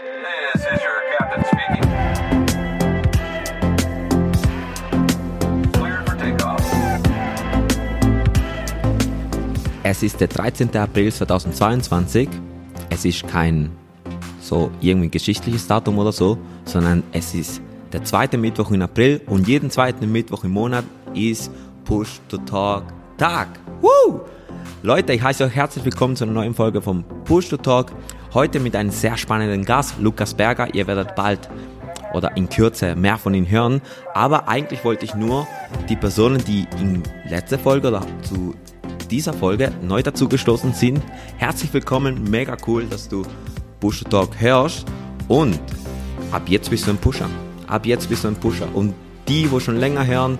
This is your captain speaking. Es ist der 13. April 2022. Es ist kein so irgendwie geschichtliches Datum oder so, sondern es ist der zweite Mittwoch in April und jeden zweiten Mittwoch im Monat ist Push to Talk Tag. Woo! Leute, ich heiße euch herzlich willkommen zu einer neuen Folge vom Push to Talk. Heute mit einem sehr spannenden Gast, Lukas Berger. Ihr werdet bald oder in Kürze mehr von ihm hören. Aber eigentlich wollte ich nur die Personen, die in letzter Folge oder zu dieser Folge neu dazu gestoßen sind, herzlich willkommen. Mega cool, dass du Push to Talk hörst. Und ab jetzt bist du ein Pusher. Ab jetzt bist du ein Pusher. Und die, wo schon länger hören,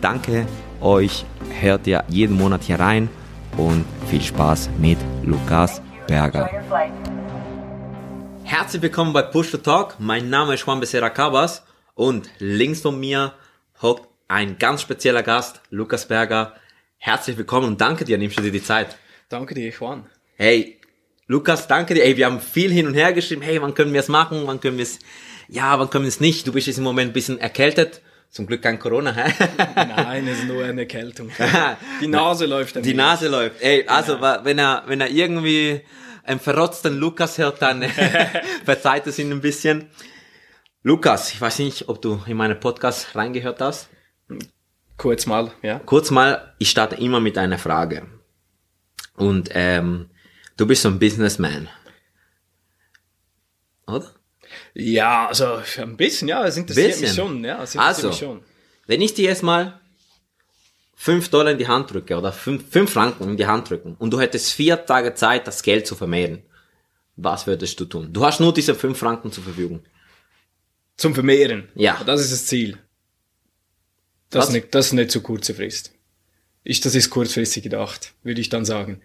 danke euch. Hört ihr jeden Monat hier rein. Und viel Spaß mit Lukas Berger. Herzlich willkommen bei Push to Talk. Mein Name ist Juan Becerra Cabas und links von mir hockt ein ganz spezieller Gast, Lukas Berger. Herzlich willkommen und danke dir, nimmst du dir die Zeit. Danke dir, Juan. Hey, Lukas, danke dir. Ey, wir haben viel hin und her geschrieben. Hey, wann können wir es machen? Wann können wir es? Ja, wann können wir es nicht? Du bist jetzt im Moment ein bisschen erkältet. Zum Glück kein Corona, hä? Nein, es ist nur eine Erkältung. Die Nase läuft Die. Nase läuft. Ey, also wa- wenn er wenn er irgendwie einen verrotzten Lukas hört, dann verzeiht es ihn ein bisschen. Lukas, ich weiß nicht, ob du in meinen Podcast reingehört hast. Kurz mal, ja. Kurz mal, ich starte immer mit einer Frage. Und ähm, du bist so ein Businessman. Oder? Ja, also ein bisschen, ja, es interessiert Bisschen. mich schon, ja, es interessiert Also, mich schon. wenn ich dir jetzt mal 5 Dollar in die Hand drücke oder 5, 5 Franken in die Hand drücken und du hättest vier Tage Zeit, das Geld zu vermehren, was würdest du tun? Du hast nur diese 5 Franken zur Verfügung. Zum Vermehren. Ja. Das ist das Ziel. Das, Was? ist nicht, das ist nicht so kurze Frist. Ich, das ist kurzfristig gedacht, würde ich dann sagen.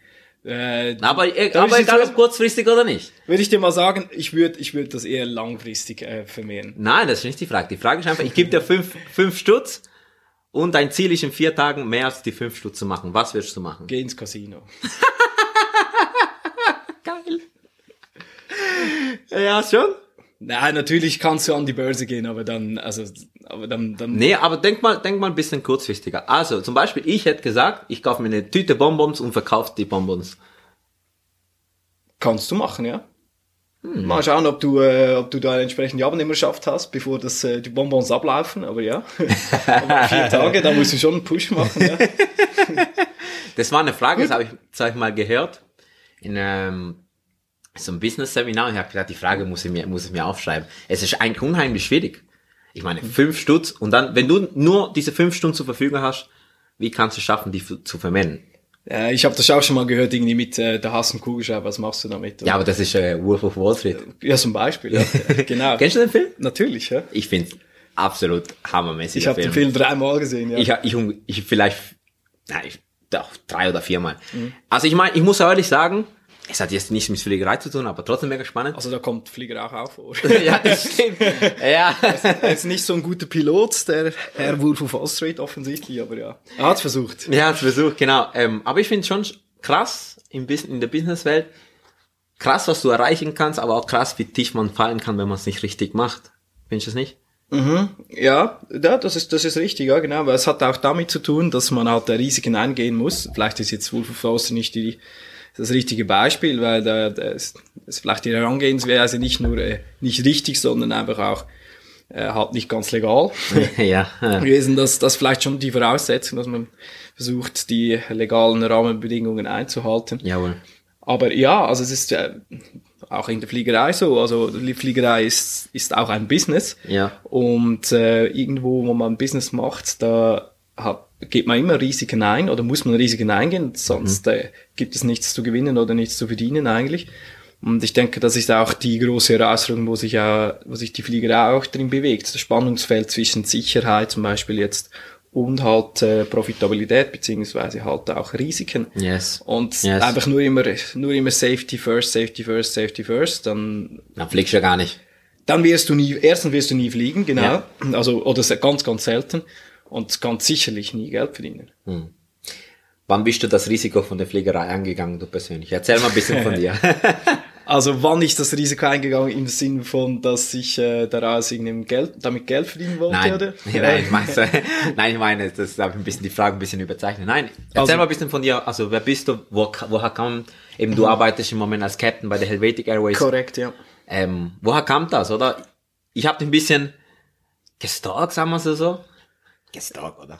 Äh, Aber, e- aber egal ob kurzfristig oder nicht. würde ich dir mal sagen, ich würde ich würde das eher langfristig äh, vermehren. Nein, das ist nicht die Frage. Die Frage ist einfach, ich gebe dir 5 fünf Stutz und dein Ziel ist in vier Tagen mehr als die 5 Stutz zu machen. Was würdest du machen? Geh ins Casino. Geil. Ja, schon. Nein, natürlich kannst du an die Börse gehen, aber dann, also, aber dann, dann Nee, aber denk mal, denk mal ein bisschen kurzfristiger. Also, zum Beispiel, ich hätte gesagt, ich kaufe mir eine Tüte Bonbons und verkaufe die Bonbons. Kannst du machen, ja. Hm. Mal schauen, ob du, äh, ob du da eine entsprechende Abnehmerschaft hast, bevor das, äh, die Bonbons ablaufen, aber ja. aber vier Tage, da musst du schon einen Push machen, ja. Das war eine Frage, das habe ich, das hab ich mal gehört in ähm, so einem Business-Seminar und ich habe gedacht, die Frage muss ich, mir, muss ich mir aufschreiben. Es ist eigentlich unheimlich schwierig. Ich meine, fünf Stutz und dann, wenn du nur diese fünf Stunden zur Verfügung hast, wie kannst du es schaffen, die zu vermehren? Äh, ich habe das auch schon mal gehört, irgendwie mit, äh, hast du einen Kugelschreiber, was machst du damit? Ja, aber das ist äh, Wolf of Wall Street. ja zum Beispiel, ja. genau. Kennst du den Film? Natürlich, ja. Ich finde absolut hammermäßig. Ich habe den Film dreimal gesehen, ja. Ich, ich, ich vielleicht, nein, ich, doch, drei oder viermal. Also ich meine, ich muss ehrlich sagen, es hat jetzt nichts mit Fliegerei zu tun, aber trotzdem mega spannend. also da kommt Flieger auch auf vor. ja, das stimmt. ja. er ist nicht so ein guter Pilot, der Herr Wolf of Wall Street offensichtlich, aber ja. Er hat's versucht. Ja, hat's versucht, genau. Ähm, aber ich finde schon krass im Bus in der Businesswelt, krass, was du erreichen kannst, aber auch krass, wie tief man fallen kann, wenn man es nicht richtig macht. Findest du das nicht? Ja, ja, das ist, das ist richtig, ja, genau. Aber es hat auch damit zu tun, dass man halt äh, Risiken eingehen muss. Vielleicht ist jetzt Wolf of Wall Street nicht die, das richtige Beispiel, weil da, da ist, ist vielleicht die Herangehensweise nicht nur äh, nicht richtig, sondern einfach auch äh, halt nicht ganz legal ja. gewesen. Das, das vielleicht schon die Voraussetzung, dass man versucht, die legalen Rahmenbedingungen einzuhalten. Jawohl. Aber ja, also es ist äh, auch in der Fliegerei so. Also die Fliegerei ist, ist auch ein Business. Ja. Und äh, irgendwo, wo man ein Business macht, da hat, geht man immer Risiken ein oder muss man Risiken eingehen, sonst äh, gibt es nichts zu gewinnen oder nichts zu verdienen eigentlich. Und ich denke, das ist auch die große Herausforderung, wo sich ja, wo sich die Fliegerei auch drin bewegt. Das Spannungsfeld zwischen Sicherheit zum Beispiel jetzt und halt äh, Profitabilität beziehungsweise halt auch Risiken. Yes. Und Yes. einfach nur immer, nur immer Safety first, Safety first, Safety first, dann, Dann fliegst du ja gar nicht. dann wirst du nie, erstens wirst du nie fliegen, genau. Ja. Also, oder ganz, ganz selten. Und ganz sicherlich nie Geld verdienen. Wann bist du das Risiko von der Fliegerei angegangen, du persönlich? Erzähl mal ein bisschen von dir. Also wann ist das Risiko eingegangen im Sinne von, dass ich äh, daraus irgendein Geld, damit Geld verdienen wollte, Nein, oder? nein, ich meine, nein, ich meine, das ist ein bisschen die Frage ein bisschen überzeichnet. Nein, erzähl Also- mal ein bisschen von dir. Also wer bist du? Wo, woher kam? Eben du arbeitest im Moment als Captain bei der Helvetic Airways. Korrekt, ja. Ähm, woher kam das, oder? Ich habe ein bisschen gestalkt, sagen wir so so. Gestalkt, oder?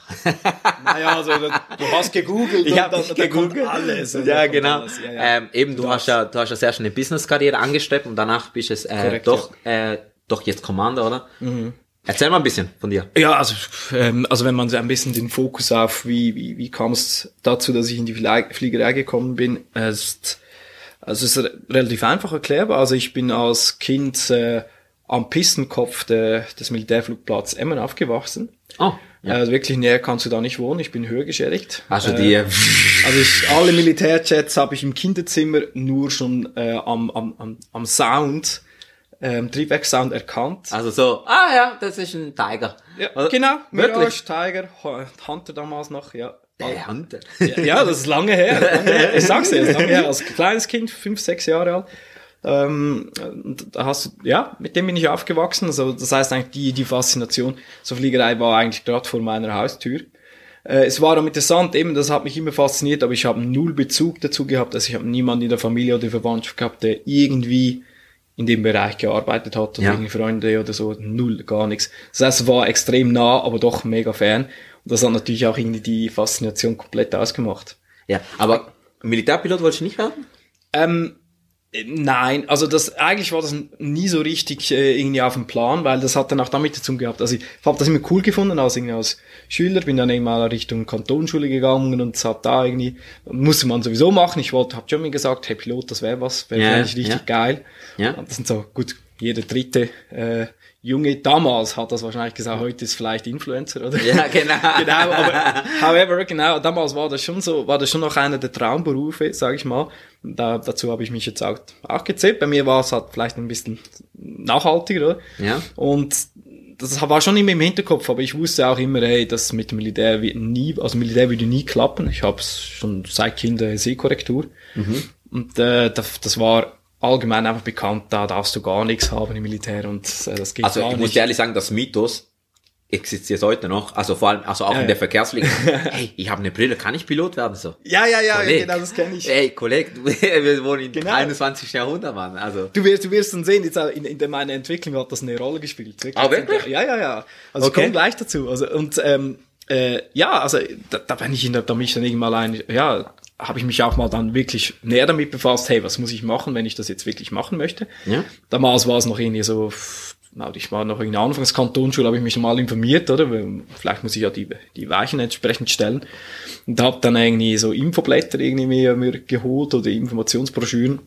Naja, also du hast gegoogelt Ich habe gegoogelt. alles. da Ja, genau. alles. Ja, ja. Ähm, eben, du hast ja, du hast ja sehr schnell eine Business-Karriere angestrebt und danach bist du es äh, Korrekt, doch, äh, doch jetzt Commander, oder? Mhm. Erzähl mal ein bisschen von dir. Ja, also, ähm, also wenn man so ein bisschen den Fokus auf, wie, wie, wie kam es dazu, dass ich in die Flie- Fliegerei gekommen bin, ist, also es ist re- relativ einfach erklärbar. Also ich bin als Kind äh, am Pistenkopf der, des Militärflugplatz Emmen aufgewachsen. Oh, Ja. Also wirklich näher kannst du da nicht wohnen, ich bin höher geschädigt. Also Äh, die, Also ich, alle Militärjets habe ich im Kinderzimmer nur schon äh, am, am, am, am Sound, ähm, Triebwerkssound erkannt. also so, ah ja, das ist ein Tiger. Ja, Oder? genau? Mirage, Tiger, Hunter damals noch, ja. Der Hunter. Ja, ja, das ist lange her. Lange her. Ich sag's dir, ist lange her. Als kleines Kind, fünf, sechs Jahre alt. Ähm, da hast du, ja, mit dem bin ich aufgewachsen. Also, das heißt eigentlich, die, die Faszination zur Fliegerei war eigentlich gerade vor meiner Haustür. Äh, es war auch interessant, eben, das hat mich immer fasziniert, aber ich habe null Bezug dazu gehabt. Also ich habe niemanden in der Familie oder Verwandtschaft gehabt, der irgendwie in dem Bereich gearbeitet hat oder Ja. irgendwie Freunde oder so. Null, gar nichts. Das heißt, es war extrem nah, aber doch mega fern. Und das hat natürlich auch irgendwie die Faszination komplett ausgemacht. Ja, aber Militärpilot wolltest du nicht werden? Ähm, äh, nein, also das eigentlich war das nie so richtig äh, irgendwie auf dem Plan, weil das hat dann auch damit zu tun gehabt. Also ich habe das immer cool gefunden als irgendwie als Schüler, bin dann irgendwann Richtung Kantonsschule gegangen und hab da irgendwie musste man sowieso machen. Ich wollte, hab schon mal gesagt, hey Pilot, das wäre was, wäre Ja, eigentlich richtig ja. geil. Ja. Und das sind so gut. Jeder dritte äh, Junge damals hat das wahrscheinlich gesagt. Heute ist vielleicht Influencer oder Ja, genau. genau, aber however, genau, damals war das schon so, war das schon noch einer der Traumberufe, sage ich mal. Da, dazu habe ich mich jetzt auch, auch gezählt. Bei mir war es halt vielleicht ein bisschen nachhaltiger, oder? Ja. Und das war schon immer im Hinterkopf, aber ich wusste auch immer, hey, das mit dem Militär wird nie, also Militär würde nie klappen. Ich habe schon seit Kind äh, Seekorrektur. Und äh, das, das war allgemein einfach bekannt, da darfst du gar nichts haben im Militär und äh, das geht Also ich nicht. muss dir ehrlich sagen, das Mythos existiert heute noch. Also vor allem, also auch Ja, in der ja. Verkehrsfliege. hey, ich habe eine Brille, kann ich Pilot werden? So. ja, ja, ja, Kolleg. genau, das kenne ich. Ey, Kollege, wir wohnen im Genau. 21. Jahrhundert, Mann. Also. Du wirst, du wirst dann sehen, jetzt in, in meiner Entwicklung hat das eine Rolle gespielt. Ah, wirklich? Ja, ja, ja. Also Okay. ich komme gleich dazu. Also und ähm, äh, ja, also da, da bin ich in der, da bin ich dann irgendwann ein, ja, habe ich mich auch mal dann wirklich näher damit befasst, hey, was muss ich machen, wenn ich das jetzt wirklich machen möchte? Ja. Damals war es noch irgendwie so, na, ich war noch in der Anfangskantonsschule, habe ich mich mal informiert, oder? Vielleicht muss ich ja die, die Weichen entsprechend stellen. Und habe dann irgendwie so Infoblätter irgendwie mir, mir geholt oder Informationsbroschüren.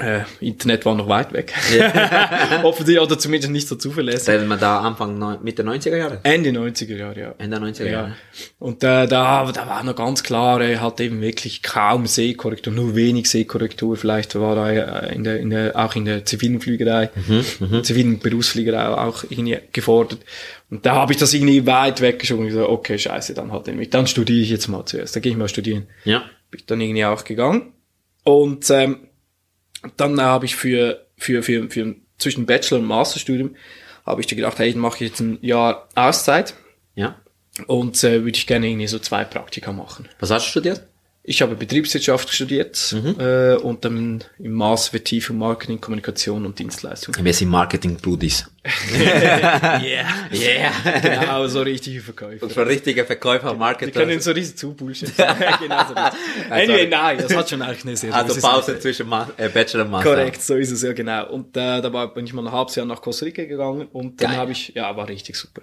Äh, Internet war noch weit weg. Offensichtlich, oder zumindest nicht so zuverlässig. Wenn man da Anfang, neun- Mitte 90er Jahre? Ende 90er Jahre, ja. Ende 90er Ja. Jahre. Und äh, da, da war noch ganz klar, er hat eben wirklich kaum Seekorrektur, nur wenig Seekorrektur. Vielleicht war er äh, in der, in der, auch in der zivilen Fliegerei, zivilen Berufsfliegerei auch irgendwie gefordert. Und da habe ich das irgendwie weit weggeschoben und gesagt, okay, scheiße, dann halt nämlich, dann studiere ich jetzt mal zuerst, da gehe ich mal studieren. Ja. Bin ich dann irgendwie auch gegangen. Und ähm, dann äh, habe ich für, für, für, für zwischen Bachelor- und Masterstudium habe ich gedacht, hey, mache ich jetzt ein Jahr Auszeit Ja. und äh, würde ich gerne irgendwie so zwei Praktika machen. Was hast du studiert? Ich habe Betriebswirtschaft studiert äh, und dann im Master Vertiefung Marketing, Kommunikation und Dienstleistung. Wir sind Marketing-Brudis. yeah. Yeah. Genau, so richtige Verkäufer. Und für richtige Verkäufer, Die Marketer. können so riesig zu Bullshit. genau so richtig. Anyway, nein, das hat schon eigentlich eine sehr Also Pause zwischen Ma äh, Bachelor und Master. Korrekt, so ist es ja genau. Und äh, da war, bin ich mal ein halbes Jahr nach Costa Rica gegangen und dann habe ich, ja, war richtig super.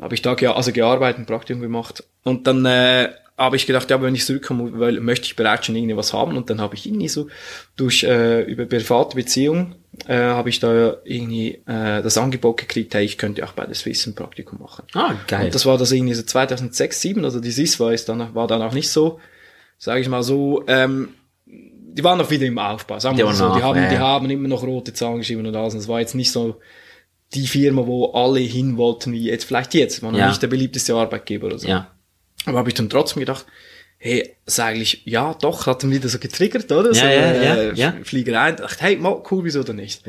Habe ich da ge also gearbeitet, ein Praktikum gemacht und dann äh, habe ich gedacht, ja, wenn ich zurückkomme, weil, möchte ich bereits schon irgendwie was haben und dann habe ich irgendwie so durch äh, über private Beziehungen äh, habe ich da irgendwie äh, das Angebot gekriegt, hey, ich könnte auch bei der Swiss ein Praktikum machen. Ah, geil. Und das war das irgendwie so 2006, 2007, also die SIS war, ist dann, war dann auch nicht so, sage ich mal so, ähm, die waren noch wieder im Aufbau, sagen wir mal so. Die haben, ja, die haben immer noch rote Zahlen geschrieben und alles. Und es war jetzt nicht so die Firma, wo alle hin wollten, wie jetzt vielleicht jetzt. War noch Ja. nicht der beliebteste Arbeitgeber oder so. ja. Aber habe ich dann trotzdem gedacht, hey, ist eigentlich, ja, doch, hat ihn wieder so getriggert, oder? so, ja, ja, äh, ja. Fliegerei. Da dachte, hey, mal, cool, wieso denn nicht?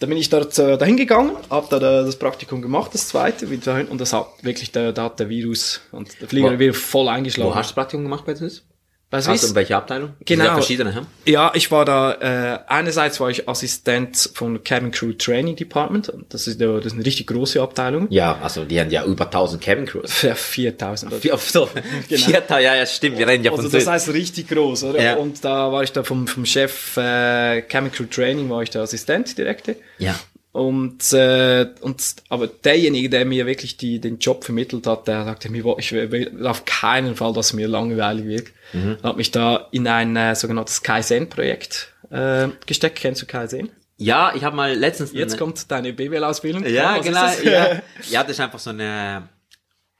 Da bin ich dort äh, dahin gegangen, habe da äh, das Praktikum gemacht, das zweite, wieder dahin, und das hat wirklich, da, da hat der Virus und der Flieger Wo- wieder voll eingeschlagen. Wo hast du das Praktikum gemacht bei Swiss? Swiss? Also in welcher Abteilung? Genau. Ja, verschiedene, hä? Ja, ich war da, äh, einerseits war ich Assistent von Cabin Crew Training Department. Das ist, ja- das ist eine richtig große Abteilung. Ja, also die haben ja über 1000 Cabin Crews. Für 4000. oder? Ja, so. Genau. Vierter, ja, ja, stimmt, wir reden ja von Also das heißt richtig groß, oder? Ja. Und da war ich da vom, vom Chef äh, Cabin Crew Training, war ich der Assistent direkte. Ja. Und, äh, und aber derjenige, der mir wirklich die, den Job vermittelt hat, der sagte mir, ich will, auf keinen Fall, dass es mir langweilig wird. Mhm. Hat mich da in ein äh, sogenanntes Kaizen-Projekt äh, gesteckt. Kennst du Kaizen? Ja, ich habe mal letztens... Jetzt eine- kommt deine BWL-Ausbildung. Ja, ist genau. das? Ja. ja, das ist einfach so eine...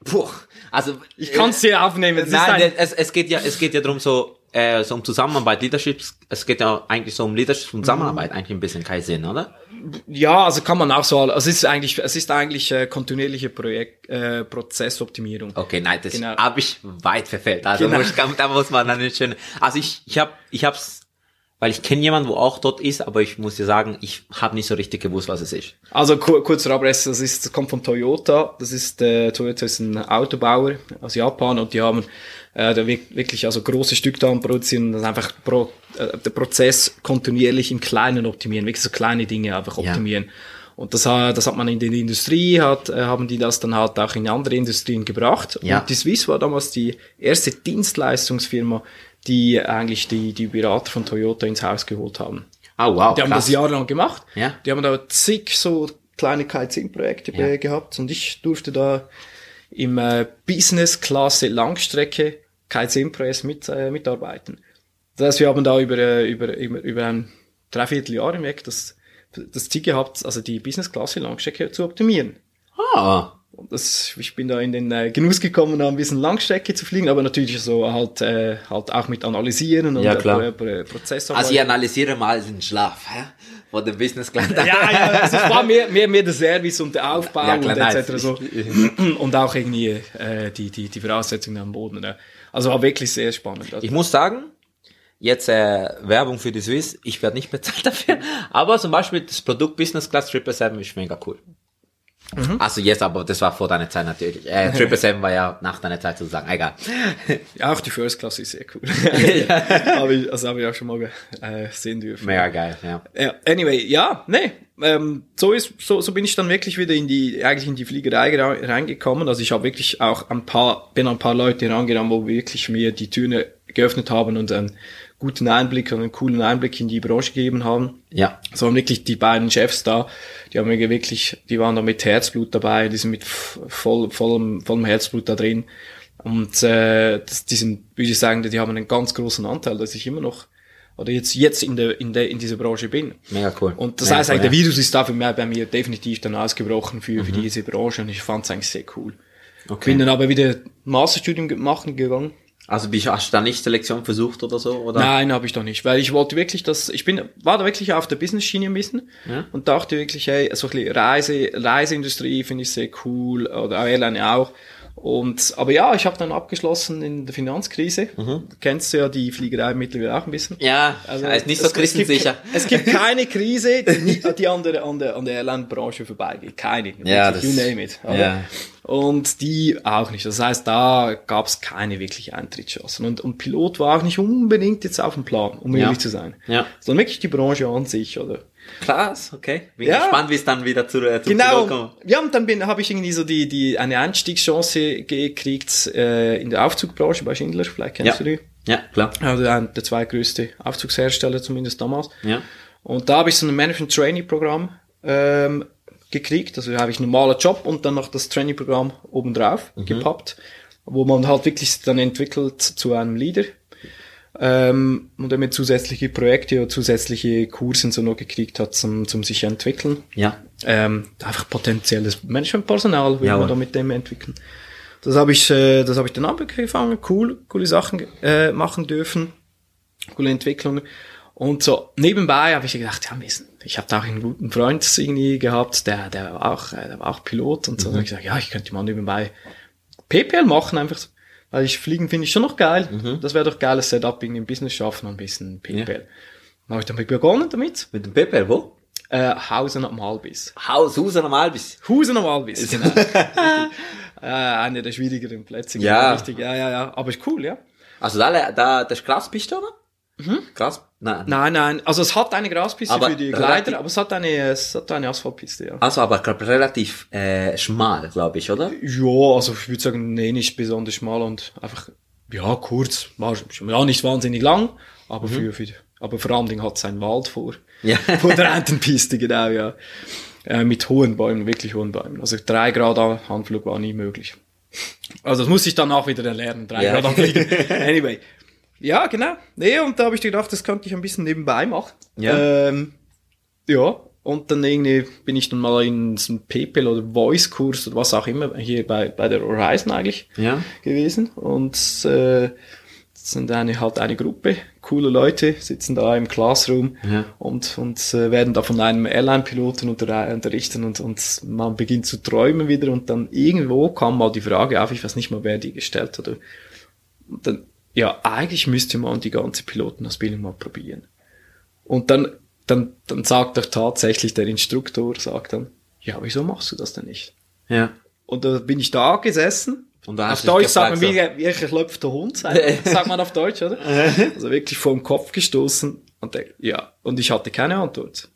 Puh, also... Ich kann es dir aufnehmen. Das Nein, ein, es, es geht ja, es geht ja darum so, äh, so um Zusammenarbeit, Leadership. Es geht ja eigentlich so um Leadership und Zusammenarbeit, eigentlich ein bisschen kein Sinn, oder? Ja, also kann man auch so, also es ist eigentlich, es ist eigentlich äh, kontinuierliche Projekt, äh, Prozessoptimierung. Okay, nein, das Genau. habe ich weit verfehlt. Also Genau. muss, da muss man dann nicht schön. Also ich, ich habe, ich hab's, weil ich kenne jemanden, wo auch dort ist, aber ich muss dir sagen, ich habe nicht so richtig gewusst, was es ist. Also kur kurzer Abriss, das ist, das kommt von Toyota. Das ist, äh, Toyota ist ein Autobauer aus Japan und die haben äh, da wirk- wirklich also große Stückzahlen produzieren und das einfach pro, äh, der Prozess kontinuierlich im Kleinen optimieren, wirklich so kleine Dinge einfach Ja. optimieren. Und das, hat- das hat man in der Industrie, hat, äh, haben die das dann halt auch in andere Industrien gebracht. Ja. Und die Swiss war damals die erste Dienstleistungsfirma, die eigentlich die, die Berater von Toyota ins Haus geholt haben. Ah, wow, Die haben krass. das jahrelang gemacht. Ja. Die haben da zig so kleine KZ-Projekte Ja. gehabt und ich durfte da im äh, Business-Klasse Langstrecke KZ-Press mit, äh, mitarbeiten. Das heißt, wir haben da über, äh, über, über, über ein Dreivierteljahr hinweg das, das Ziel gehabt, also die Business-Klasse Langstrecke zu optimieren. Ah, Und das, ich bin da in den äh, Genuss gekommen, da ein bisschen Langstrecke zu fliegen, aber natürlich so halt, äh, halt auch mit analysieren und Ja, klar. äh, Pro- Prozessarbeit. also ich analysiere mal den Schlaf, hä? Von dem Business Class. ja, ja, also es war mehr, mehr, mehr der Service und der Aufbau Ja, klar, und etc. So. Und auch irgendwie äh, die, die, die Voraussetzungen am Boden. Ne? Also war wirklich sehr spannend. Also, Ich muss sagen, jetzt äh, Werbung für die Swiss, ich werde nicht bezahlt dafür, aber zum Beispiel das Produkt Business Class 777 ist mega cool. Also jetzt, aber das war vor deiner Zeit natürlich. Äh, 777 war ja nach deiner Zeit sozusagen, egal. ja, auch die First Class ist sehr cool. habe ich, also habe ich auch schon mal äh, sehen dürfen. Mega geil, ja. Ja, anyway, ja, nee. Ähm, so ist, so, so bin ich dann wirklich wieder in die, eigentlich in die Fliegerei reingekommen. Also ich habe wirklich auch ein paar, bin ein paar Leute herangegangen, wo wirklich mir die Türen geöffnet haben und einen guten Einblick und einen coolen Einblick in die Branche gegeben haben. Ja, So waren wirklich die beiden Chefs da, die haben mir wirklich, die waren da mit Herzblut dabei, die sind mit voll, vollem, vollem Herzblut da drin. Und äh, das, die sind, würde ich sagen, die haben einen ganz großen Anteil, dass ich immer noch oder jetzt jetzt in der in der in dieser Branche bin. mega cool. Und das Mega heißt cool, eigentlich, der ja. Virus ist da für mich, bei mir definitiv dann ausgebrochen für, für diese Branche und ich fand es eigentlich sehr cool. Okay. Bin dann aber wieder Masterstudium machen gegangen. Also bist, hast du da nicht Selektion versucht oder so? Oder? Nein, habe ich doch nicht, weil ich wollte wirklich, dass ich bin, war da wirklich auf der Business-Schiene ein bisschen Ja. und dachte wirklich, hey, so ein bisschen Reise, Reiseindustrie finde ich sehr cool oder auch Airline auch. Und aber ja, ich habe dann abgeschlossen in der Finanzkrise. Du kennst ja die Fliegerei mittlerweile auch ein bisschen. Ja, also, ist nicht so es- es gibt- krisensicher. Es gibt keine Krise, die, die an der, an der, an der Airline-Branche vorbeigeht. Keine. Ja, das- you name it. oder? Ja. Und die auch nicht. Das heißt, da gab es keine wirkliche Eintrittschancen. Und, und Pilot war auch nicht unbedingt jetzt auf dem Plan, um Ja. ehrlich zu sein. Ja. Sondern wirklich die Branche an sich, oder? Krass, okay. Bin Ja. gespannt, wie es dann wieder zu, äh, zum Genau. Kommt. Ja, und dann bin, habe ich irgendwie so die, die, eine Einstiegschance gekriegt äh, in der Aufzugbranche bei Schindler. Vielleicht kennst Ja. du die. Ja, klar. Also ein, der zweitgrößte Aufzugshersteller zumindest damals. Ja. Und da habe ich so ein Management-Trainee-Programm ähm, gekriegt. Also habe ich einen normalen Job und dann noch das Trainee-Programm obendrauf gepappt, wo man halt wirklich dann entwickelt zu einem Leader. Ähm, und damit zusätzliche Projekte oder zusätzliche Kurse und so noch gekriegt hat, zum, zum sich entwickeln. Ja. Ähm, einfach potenzielles Managementpersonal will Jawohl. man da mit dem entwickeln. Das habe ich, äh, das habe ich dann angefangen, cool, coole Sachen äh, machen dürfen, coole Entwicklungen. Und so nebenbei habe ich gedacht, ja, Mist, ich habe da auch einen guten Freund irgendwie gehabt, der, der war auch, äh, der war auch Pilot und so. Da habe ich gesagt, ja, ich könnte mal nebenbei PPL machen, einfach so. Weil ich fliegen finde ich schon noch geil. Mhm. Das wäre doch geiles Setup irgendwie im Business schaffen und ein bisschen PayPal. Dann habe ich damit begonnen damit. Mit dem Pepper, wo? Äh, Hausen am Halbis. Haus, Haus am Albis. Husen am Halbis, genau. äh, einer der schwierigeren Plätze. Ja. Richtig, ja, ja, ja. Aber ist cool, ja. Also da, da, das ist Graspiste, oder? Mhm. Gras? Nein. Nein, nein. Also es hat eine Graspiste Aber für die Gleiter, aber es hat eine, es hat eine Asphaltpiste, ja. Also aber glaub, relativ äh, schmal, glaube ich, oder? Ja, also ich würde sagen, nee, nicht besonders schmal und einfach, ja, kurz, war ja, nicht wahnsinnig lang, aber für, für, aber vor allem hat es einen Wald vor, Ja. vor der einen Piste, genau, ja. Äh, mit hohen Bäumen, wirklich hohen Bäumen. Also drei Grad Anflug war nie möglich. Also das muss ich dann auch wieder erlernen, drei Ja. Grad Anfliegen. Anyway. Ja, genau. Nee, und da habe ich gedacht, das könnte ich ein bisschen nebenbei machen. Ja. Ähm, ja, und dann irgendwie bin ich dann mal in so einem PayPal oder Voice-Kurs oder was auch immer, hier bei, bei der Horizon eigentlich Ja. gewesen. Und äh, sind eine, halt eine Gruppe, coole Leute, sitzen da im Classroom Ja. und, und äh, werden da von einem Airline-Piloten unter, unterrichtet und, und man beginnt zu träumen wieder und dann irgendwo kam mal die Frage auf, ich weiß nicht mal, wer die gestellt hat. Und dann, ja, eigentlich müsste man die ganze Pilotenausbildung mal probieren. Und dann, dann, dann sagt doch tatsächlich der Instruktor, sagt dann, ja, wieso machst du das denn nicht? Ja. Und da bin ich da gesessen. Und dann auf Deutsch sagt man, wie, wie ein geklopfter Hund, sagt sagt man auf Deutsch, oder? Also wirklich vor den Kopf gestoßen und denk, ja, und ich hatte keine Antwort.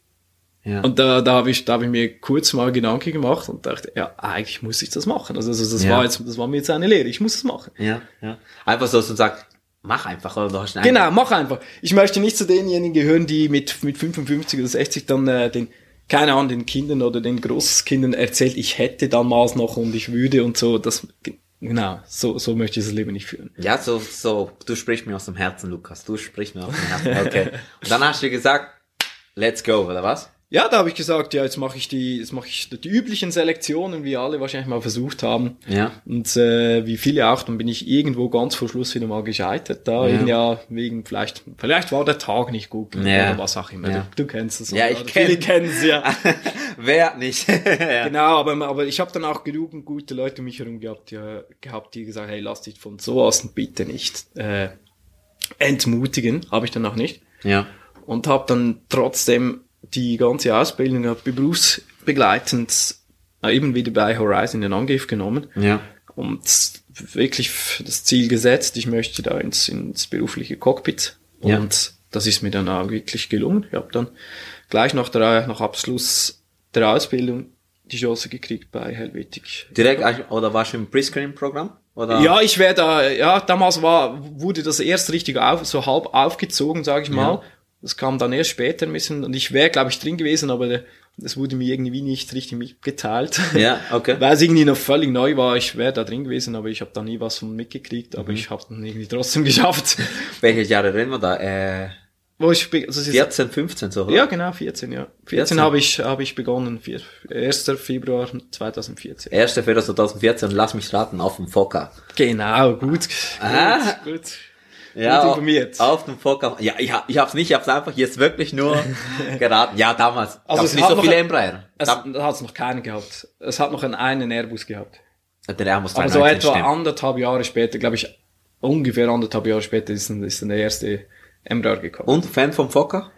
Ja. Und da, da habe ich, da habe ich mir kurz mal Gedanken gemacht und dachte, ja, eigentlich muss ich das machen. Also, also das Ja. war jetzt, das war mir jetzt eine Lehre, ich muss es machen. ja, ja. Einfach so, dass du sagst, mach einfach, oder du hast einen Genau, mach einfach. Ich möchte nicht zu denjenigen gehören, die mit, mit 55 oder 60 dann äh, den, keine Ahnung, den Kindern oder den Großkindern erzählt, ich hätte damals noch und ich würde und so. Das, genau, so, so möchte ich das Leben nicht führen. Ja, so, so, du sprichst mir aus dem Herzen, Lukas. Du sprichst mir aus dem Herzen. Okay. Und dann hast du gesagt, let's go, oder was? Ja, da habe ich gesagt, ja, jetzt mache ich die, jetzt mache ich die üblichen Selektionen, wie alle wahrscheinlich mal versucht haben. Ja. Und äh, wie viele auch, dann bin ich irgendwo ganz vor Schluss wieder mal gescheitert. Da Ja. ja wegen vielleicht, vielleicht war der Tag nicht gut Ja. oder was auch immer. Ja. Du, du kennst es. Ja, ich kenn- Viele kennen es ja. Wer nicht? ja. Genau, aber, aber ich habe dann auch genügend gute Leute um mich herum gehabt, die, gehabt, die gesagt, hey, lass dich von sowas bitte nicht äh, entmutigen. Habe ich dann auch nicht. ja. Und habe dann trotzdem die ganze Ausbildung hab berufsbegleitend äh, eben wieder bei Horizon in Angriff genommen Ja. und wirklich das Ziel gesetzt, ich möchte da ins, ins berufliche Cockpit. Ja. Und das ist mir dann auch wirklich gelungen. Ich habe dann gleich nach, der, nach Abschluss der Ausbildung die Chance gekriegt bei Helvetic. Direkt, oder warst du im Pre-Screen-Programm? Oder? Ja, ich wäre da, ja, damals war, wurde das erst richtig auf, so halb aufgezogen, sage ich mal. Das kam dann erst später ein bisschen und ich wäre, glaube ich, drin gewesen, aber das wurde mir irgendwie nicht richtig mitgeteilt. Ja, okay. Weil es irgendwie noch völlig neu war. Ich wäre da drin gewesen, aber ich habe da nie was von mitgekriegt, Mhm. aber ich habe dann irgendwie trotzdem geschafft. Welche Jahre reden wir da? Äh, Wo ich, also es ist, 14, 15 so, oder? ja, genau, 14, ja. 14, 14. habe ich, habe ich begonnen, vier- 1. Februar 2014. 1. Februar 2014, lass mich raten, auf dem Fokker. Genau, gut. Ah. Gut, gut. Ja, Gut informiert. auf dem Fokker. Ja, ich, hab, ich hab's nicht, ich hab's einfach jetzt wirklich nur geraten. Ja, damals. Also es nicht so noch viele Embraer. Es Da, da hat es noch keinen gehabt. Es hat noch einen, einen Airbus gehabt. der Airbus Aber so 219 etwa stimmt. anderthalb Jahre später, glaube ich, ungefähr anderthalb Jahre später ist dann, ist dann der erste Embraer gekommen. Und Fan vom Fokker?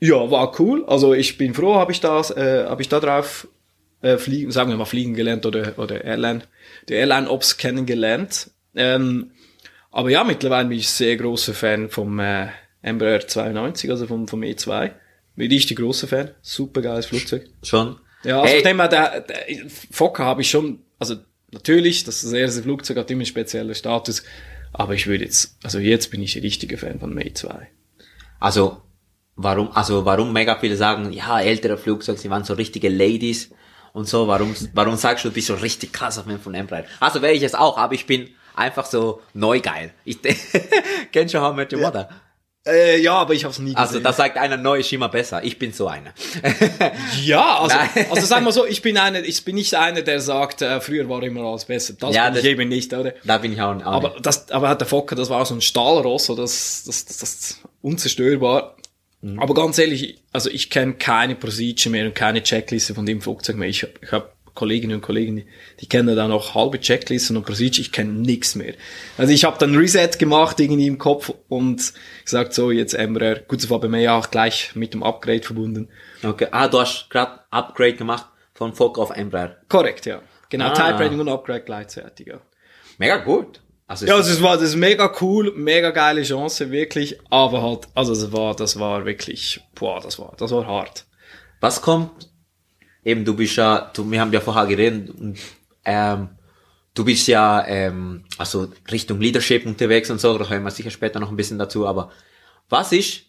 Ja, war cool. Also ich bin froh, habe ich das, äh, habe ich da drauf äh, fliegen, sagen wir mal fliegen gelernt oder oder Airline, die Airline Ops kennengelernt. Ähm, aber ja, mittlerweile bin ich sehr großer Fan vom äh, Embraer 92, also vom vom E2. Bin richtig großer Fan. Super geiles Flugzeug. Schon. Ja, also Hey. dem her, der, der Fokker habe ich schon, also natürlich, das, das erste Flugzeug hat immer einen speziellen Status, aber ich würde jetzt, also jetzt bin ich ein richtiger Fan von Mate 2. Also, warum, also, warum mega viele sagen, ja, ältere Flugzeuge, sie waren so richtige Ladies und so, warum, warum sagst du, du bist so richtig krasser Fan von Embraer? Also wäre ich es auch, aber ich bin einfach so neugeil. Ich, kenn schon How I Met Your Mother? Äh, ja, aber ich habe es nie Also, gesehen. da sagt einer, neu ist immer besser. Ich bin so einer. ja, also, Nein. also sagen wir so, ich bin einer, ich bin nicht einer, der sagt, äh, früher war immer alles besser. Das Ja, bin ich das- eben nicht, oder? Da bin ich auch, auch Aber nicht. das, aber hat der Fokker, das war so ein Stahlross, so das, das, das, das unzerstörbar. Mhm. Aber ganz ehrlich, also ich kenne keine Procedure mehr und keine Checkliste von dem Flugzeug mehr. Ich habe ich hab Kolleginnen und Kollegen, die, die kennen dann auch halbe Checklisten und Procedure, ich kenne nichts mehr. Also ich habe dann Reset gemacht irgendwie im Kopf und gesagt, so jetzt Embraer, gut, das war bei mir ja auch gleich mit dem Upgrade verbunden. Okay. Ah, du hast gerade Upgrade gemacht von Fokker auf Embraer. Korrekt, ja. Genau, Ah. Type Rating und Upgrade gleichzeitig, ja. Mega gut. Also Ja, also es war das ist mega cool, mega geile Chance, wirklich, aber halt, also es war, das war wirklich, boah, das war, das war hart. Was kommt? Eben, du bist ja, du, wir haben ja vorher geredet, ähm, du bist ja, ähm, also Richtung Leadership unterwegs und so, da kommen wir sicher später noch ein bisschen dazu, aber was ist,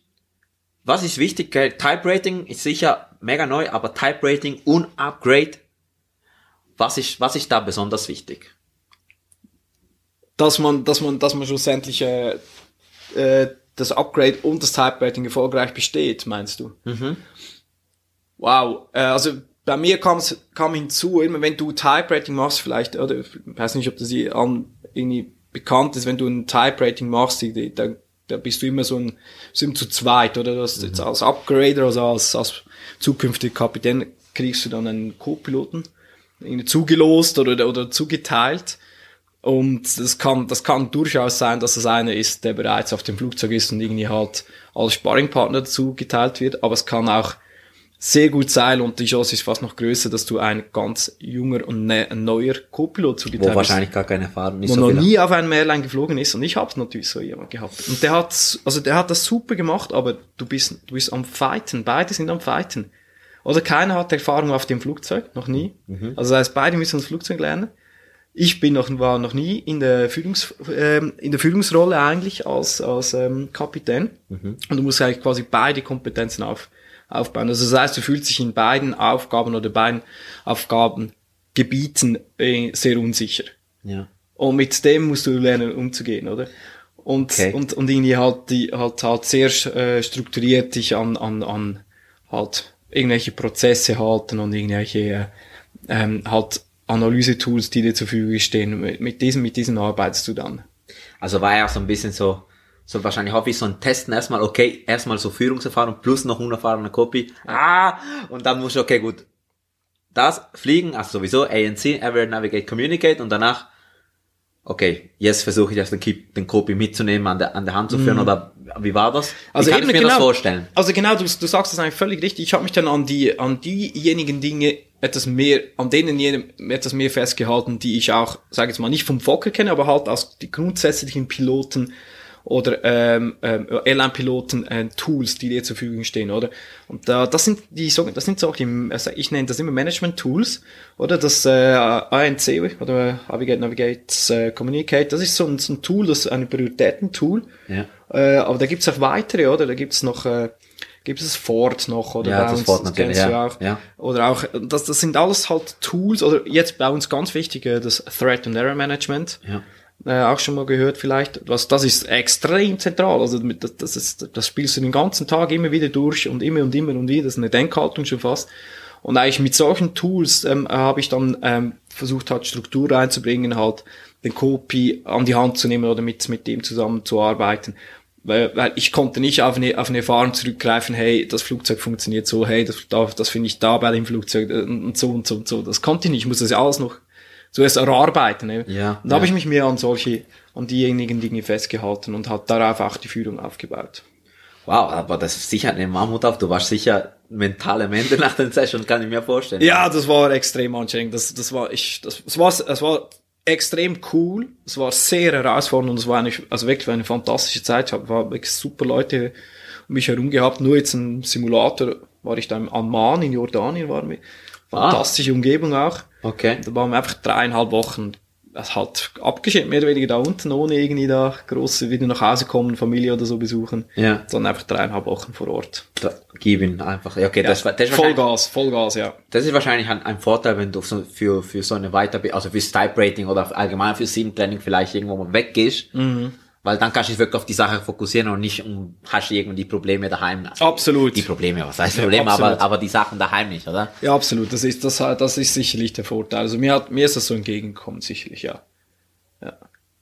was ist wichtig? gell? Type Rating ist sicher mega neu, aber Type Rating und Upgrade, was ist, was ist da besonders wichtig? dass man, dass man, dass man schlussendlich äh, äh, das Upgrade und das Type Rating erfolgreich besteht, meinst du? Wow, äh, also bei mir kam's, kam hinzu, immer wenn du Type Rating machst, vielleicht, oder ich weiß nicht, ob das hier an, irgendwie bekannt ist, wenn du ein Type Rating machst, die- die- da, da bist du immer so ein, immer zu zweit, oder das jetzt als Upgrader, also als, als zukünftiger Kapitän kriegst du dann einen Co-Piloten irgendwie zugelost oder, oder zugeteilt. Und das kann, das kann durchaus sein, dass es einer ist, der bereits auf dem Flugzeug ist und irgendwie halt als Sparringpartner dazu geteilt wird. Aber es kann auch sehr gut sein und die Chance ist fast noch größer, dass du ein ganz junger und ne, neuer Co-Pilot Wo zugeteilt bist. wahrscheinlich gar keine Erfahrung nicht Wo so noch nie auf einem Airline geflogen ist und ich hab's natürlich so jemand gehabt. Und der hat, also der hat das super gemacht, aber du bist, du bist am Fighten. Beide sind am Fighten. Oder keiner hat Erfahrung auf dem Flugzeug, noch nie. Also das heißt, beide müssen das Flugzeug lernen. Ich bin noch, war noch nie in der Führungs, ähm, in der Führungsrolle eigentlich als, als ähm, Kapitän. Und du musst eigentlich quasi beide Kompetenzen auf, aufbauen. Also das heißt, du fühlst dich in beiden Aufgaben oder beiden Aufgabengebieten äh, sehr unsicher. Ja. Und mit dem musst du lernen, umzugehen, oder? Und, Okay. und, und irgendwie halt, die, halt, halt sehr äh, strukturiert dich an, an, an halt irgendwelche Prozesse halten und irgendwelche äh, ähm, halt Analyse-Tools, die dir zur Verfügung stehen. Mit, mit diesem, mit diesem arbeitest du dann. Also war ja so ein bisschen so, so wahrscheinlich hoffe ich so ein Testen erstmal, okay, erstmal so Führungserfahrung plus noch unerfahrene Copy. Ah, und dann musst du, okay, gut. Das, fliegen, also sowieso, ANC, Air Navigate, Communicate und danach, okay, jetzt versuche ich erst den, den Copy mitzunehmen, an der, an der Hand zu führen, oder wie war das? wie kann ich mir das vorstellen? Also genau, du, du sagst das eigentlich völlig richtig. Ich habe mich dann an die an diejenigen Dinge etwas mehr, an denen jedem etwas mehr festgehalten, die ich auch, sage jetzt mal, nicht vom Fokker kenne, aber halt aus die grundsätzlichen Piloten oder ähm, ähm, Airline-Piloten äh, Tools, die dir zur Verfügung stehen, oder? Und da das sind die das sind so auch die, also ich nenne das immer Management-Tools, oder das äh, ANC oder Navigate, Navigate, äh, Communicate, das ist so ein, so ein Tool, das ist ein Prioritäten-Tool. Ja. Äh, aber da gibt's auch weitere, oder? Da gibt's noch, äh, gibt es Ford noch, oder? Ja, bei das Ford natürlich, kennst du ja. auch. Ja. Oder auch, das, das sind alles halt Tools, oder jetzt bei uns ganz wichtig, äh, das Threat and Error Management. Ja. Äh, auch schon mal gehört vielleicht. Was, das ist extrem zentral. Also das, das, ist, das spielst du den ganzen Tag immer wieder durch und immer und immer und wieder. Das ist eine Denkhaltung schon fast. Und eigentlich mit solchen Tools ähm, habe ich dann ähm, versucht, halt Struktur reinzubringen, halt den Copy an die Hand zu nehmen oder mit, mit dem zusammenzuarbeiten. Weil, weil ich konnte nicht auf eine, auf eine Erfahrung zurückgreifen, hey, das Flugzeug funktioniert so, hey, das, da- das finde ich da bei dem Flugzeug äh, und so und so und so. Das konnte ich nicht. Ich muss das ja alles noch zuerst erarbeiten. Ne? Ja, und da habe ja. ich mich mehr an solche, an diejenigen Dinge festgehalten und hat darauf auch die Führung aufgebaut. Wow, aber das ist sicher eine Mammut auf. Du warst sicher mental am Ende nach den Session, kann ich mir vorstellen. Ja, das war extrem anstrengend. Das, das war, ich, das, es war, es war extrem cool. Es war sehr herausfordernd und es war eine, also wirklich eine fantastische Zeit. Ich habe wirklich super Leute um mich herum gehabt. Nur jetzt ein Simulator war ich da im Amman in Jordanien, war mir fantastische Umgebung auch. Okay. Da waren wir einfach dreieinhalb Wochen das halt abgeschnitten, mehr oder weniger da unten, ohne irgendwie da große wieder nach Hause kommen, Familie oder so besuchen. Ja. Sondern einfach dreieinhalb Wochen vor Ort. Da, gib ihn einfach. Ja, okay, das, war- das, ist Vollgas, Vollgas, ja. das ist wahrscheinlich ein, ein Vorteil, wenn du so für, für so eine Weiterbildung, also fürs Type Rating oder allgemein für Sim-Training vielleicht irgendwo mal weggehst. Mhm. Weil dann kannst du dich wirklich auf die Sache fokussieren und nicht um, hast du irgendwie die Probleme daheim. Absolut. Die Probleme, was heißt Probleme, aber, absolut. aber die Sachen daheim nicht, oder? Ja, absolut. Das ist, das, das ist sicherlich der Vorteil. Also mir hat, mir ist das so entgegengekommen, sicherlich, ja.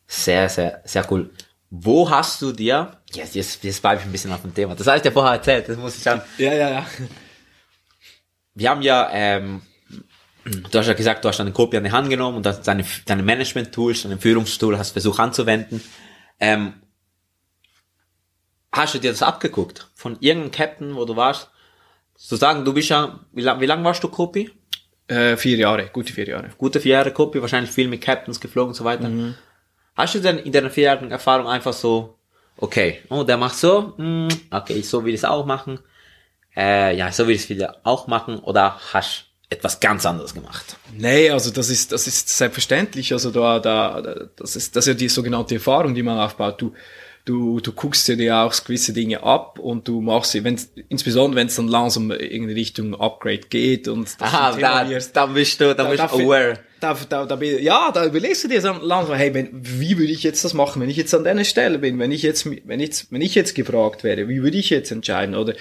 Sehr, sehr, sehr cool. Wo hast du dir, jetzt, jetzt, jetzt bleibe ich ein bisschen auf dem Thema. Das heißt ja vorher erzählt, das muss ich sagen. Ja, ja, ja. Wir haben ja, ähm, du hast ja gesagt, du hast deine Kopie an die Hand genommen und hast deine, deine Management-Tools, deine Führungstool hast versucht anzuwenden. Ähm, hast du dir das abgeguckt? Von irgendeinem Captain, wo du warst? Zu sagen, du bist ja, wie lang, wie lang warst du Kopie? Äh, vier Jahre, gute vier Jahre. Gute vier Jahre Kopie, wahrscheinlich viel mit Captains geflogen und so weiter. Hast du denn in deiner vierjährigen Erfahrung einfach so, okay, oh, der macht so, hm, okay, so will ich es auch machen, äh, ja, so will ich es wieder auch machen, oder hast etwas ganz anderes gemacht? Nee, also das ist, das ist selbstverständlich. Also da, da, da- das ist, das ist ja die sogenannte Erfahrung, die man aufbaut. Du, du, du guckst dir ja auch gewisse Dinge ab und du machst sie, wenn insbesondere wenn es dann langsam in Richtung Upgrade geht und Aha, da, da bist du, da, bist du aware. Da, da, da, ja, da überlegst du dir so langsam, hey, wenn, wie würde ich jetzt das machen, wenn ich jetzt an deiner Stelle bin, wenn ich jetzt, wenn ich, wenn ich jetzt gefragt wäre, wie würde ich jetzt entscheiden oder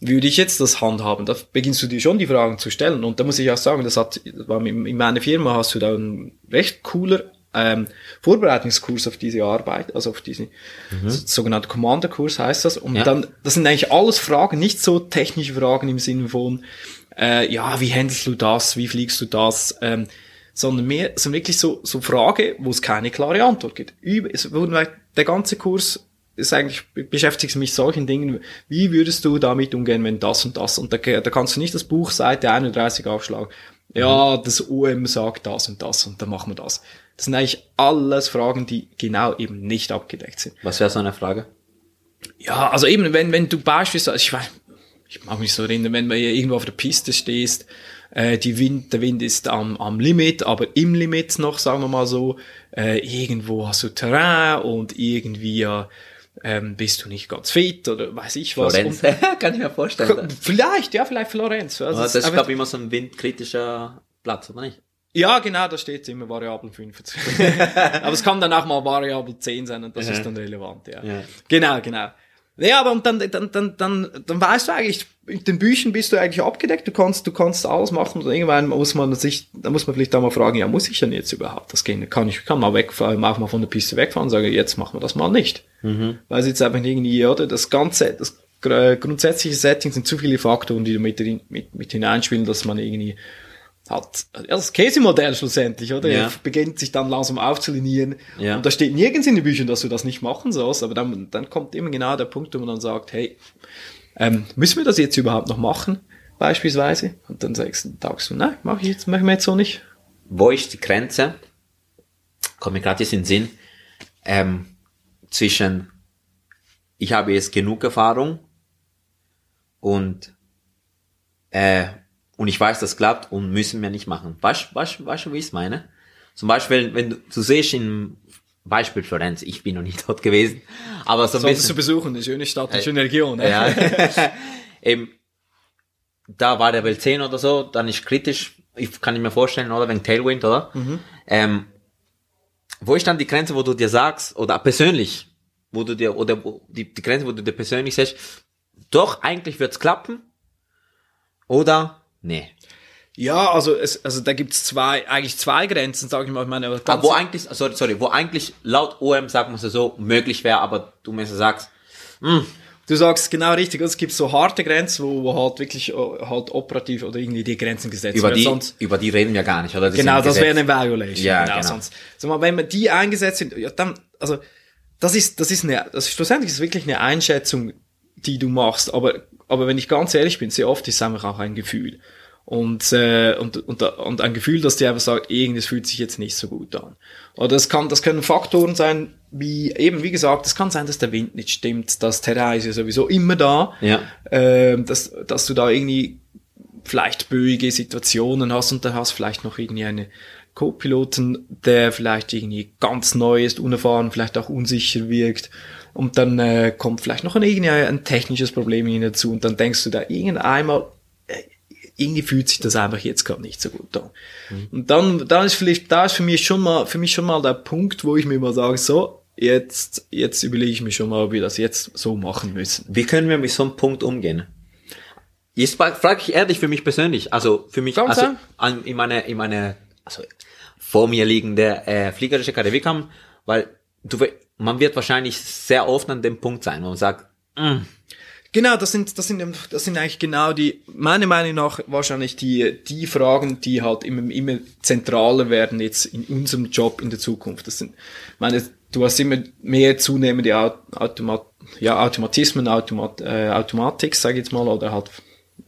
würde ich jetzt das handhaben? Da beginnst du dir schon die Fragen zu stellen und da muss ich auch sagen, das hat, in in meiner Firma hast du da einen recht cooler ähm, Vorbereitungskurs auf diese Arbeit, also auf diesen sogenannten Commander-Kurs heißt das. Und Ja. dann, das sind eigentlich alles Fragen, nicht so technische Fragen im Sinne von, äh, ja, wie handelst du das, wie fliegst du das, ähm, sondern mehr, sind wirklich so, so Frage, wo es keine klare Antwort gibt. Über, es wurden halt- der ganze Kurs ist eigentlich, beschäftigt sich mit solchen Dingen, wie würdest du damit umgehen, wenn das und das, und da, da kannst du nicht das Buch Seite 31 aufschlagen. Ja, das OM sagt das und das, und dann machen wir das. Das sind eigentlich alles Fragen, die genau eben nicht abgedeckt sind. Was wäre so eine Frage? Ja, also eben, wenn, wenn du beispielsweise, ich weiß, ich mag mich so erinnern, wenn man irgendwo auf der Piste stehst, äh, die Wind, der Wind ist am, am Limit, aber im Limit noch, sagen wir mal so, äh, irgendwo hast du Terrain und irgendwie ja, ähm, bist du nicht ganz fit oder weiß ich was. Florenz? Kann ich mir vorstellen. vielleicht, ja, vielleicht Florenz. Also, Aber das ist, glaube ich, immer so ein windkritischer Platz, oder nicht? ja, genau, da steht immer Variablen 25. aber es kann dann auch mal Variable 10 sein und das Ja. ist dann relevant, ja. Ja. Genau, genau. Ja, aber und dann, dann, dann, dann, dann weißt du eigentlich, mit den Büchern bist du eigentlich abgedeckt, du kannst, du kannst alles machen und irgendwann muss man sich, da muss man vielleicht auch mal fragen, ja, muss ich denn jetzt überhaupt das gehen? Kann ich, kann mal wegfahren, auch mal von der Piste wegfahren und sagen, jetzt machen wir das mal nicht. Weil es jetzt einfach irgendwie, oder, das ganze, das gr- grundsätzliche Setting sind zu viele Faktoren, die da mit, mit, mit hineinspielen, dass man irgendwie, hat, ja, das Käsemodell schlussendlich, oder? Ja. Beginnt sich dann langsam aufzulinieren. Ja. Und da steht nirgends in den Büchern, dass du das nicht machen sollst, aber dann, dann kommt immer genau der Punkt, wo man dann sagt, hey, ähm, müssen wir das jetzt überhaupt noch machen? Beispielsweise. Und dann sagst du, du, nein, mach ich jetzt, machen wir jetzt so nicht. Wo ist die Grenze? Kommt mir gerade jetzt in den Sinn, ähm, zwischen ich habe jetzt genug Erfahrung und äh, und ich weiß, das klappt und müssen wir nicht machen. Weißt weißt, weißt du, wie ich es meine? Zum Beispiel, wenn du, du siehst im Beispiel Florenz, ich bin noch nicht dort gewesen, aber so ein Solltest bisschen, besuchen, eine schöne Stadt, eine schöne Region. ne? ja, eben, da war der Welt 10 oder so, dann ist kritisch, ich kann ich mir vorstellen, oder, wegen Tailwind, oder? Ähm, wo ist dann die Grenze, wo du dir sagst, oder persönlich, wo du dir, oder wo, die, die Grenze, wo du dir persönlich sagst, doch, eigentlich wird's klappen, oder, nee. Ja, also, es, also da gibt's zwei, eigentlich zwei Grenzen, sage ich mal. Ich meine, aber Aber ganz- wo eigentlich, sorry, sorry, wo eigentlich laut OM, sagen wir es so, möglich wäre, aber du mir so sagst, Du sagst genau richtig, es gibt so harte Grenzen, wo, wo halt wirklich äh, halt operativ oder irgendwie die Grenzen gesetzt über werden. die, Sonst, über die reden wir gar nicht, oder? Die genau, das wäre eine Violation. Ja, genau, genau. Sonst, sag mal, wenn man die eingesetzt sind, ja, dann, also, das ist, das ist eine, das ist schlussendlich ist wirklich eine Einschätzung, die du machst. Aber, aber wenn ich ganz ehrlich bin, sehr oft ist es einfach auch ein Gefühl. Und, äh, und, und, und ein Gefühl, dass dir einfach sagt, irgendwas fühlt sich jetzt nicht so gut an. Oder das kann, das können Faktoren sein, wie, eben, wie gesagt, es kann sein, dass der Wind nicht stimmt, das Terrain ist ja sowieso immer da. Ja. Ähm, dass, dass du da irgendwie vielleicht böige Situationen hast und dann hast vielleicht noch irgendwie eine Co-Piloten, der vielleicht irgendwie ganz neu ist, unerfahren, vielleicht auch unsicher wirkt. Und dann äh, kommt vielleicht noch ein, irgendwie ein technisches Problem hinzu und dann denkst du da irgendeinmal, äh, irgendwie fühlt sich das einfach jetzt gerade nicht so gut an. Und dann, da ist vielleicht, da ist für mich schon mal, für mich schon mal der Punkt, wo ich mir mal sage, so, jetzt, jetzt überlege ich mir schon mal, ob wir das jetzt so machen müssen. Wie können wir mit so einem Punkt umgehen? Jetzt frage ich ehrlich für mich persönlich, also für mich, Ganz also an, in meine, in meine, also vor mir liegende äh, fliegerische Karriere kam, weil du, man wird wahrscheinlich sehr oft an dem Punkt sein, wo man sagt, Genau, das sind, das sind, das sind eigentlich genau die, meiner Meinung nach wahrscheinlich die, die Fragen, die halt immer, immer zentraler werden jetzt in unserem Job in der Zukunft. Das sind, meine, du hast immer mehr zunehmende Automat, ja, Automatismen, Automat, äh, Automatik, sag ich jetzt mal, oder halt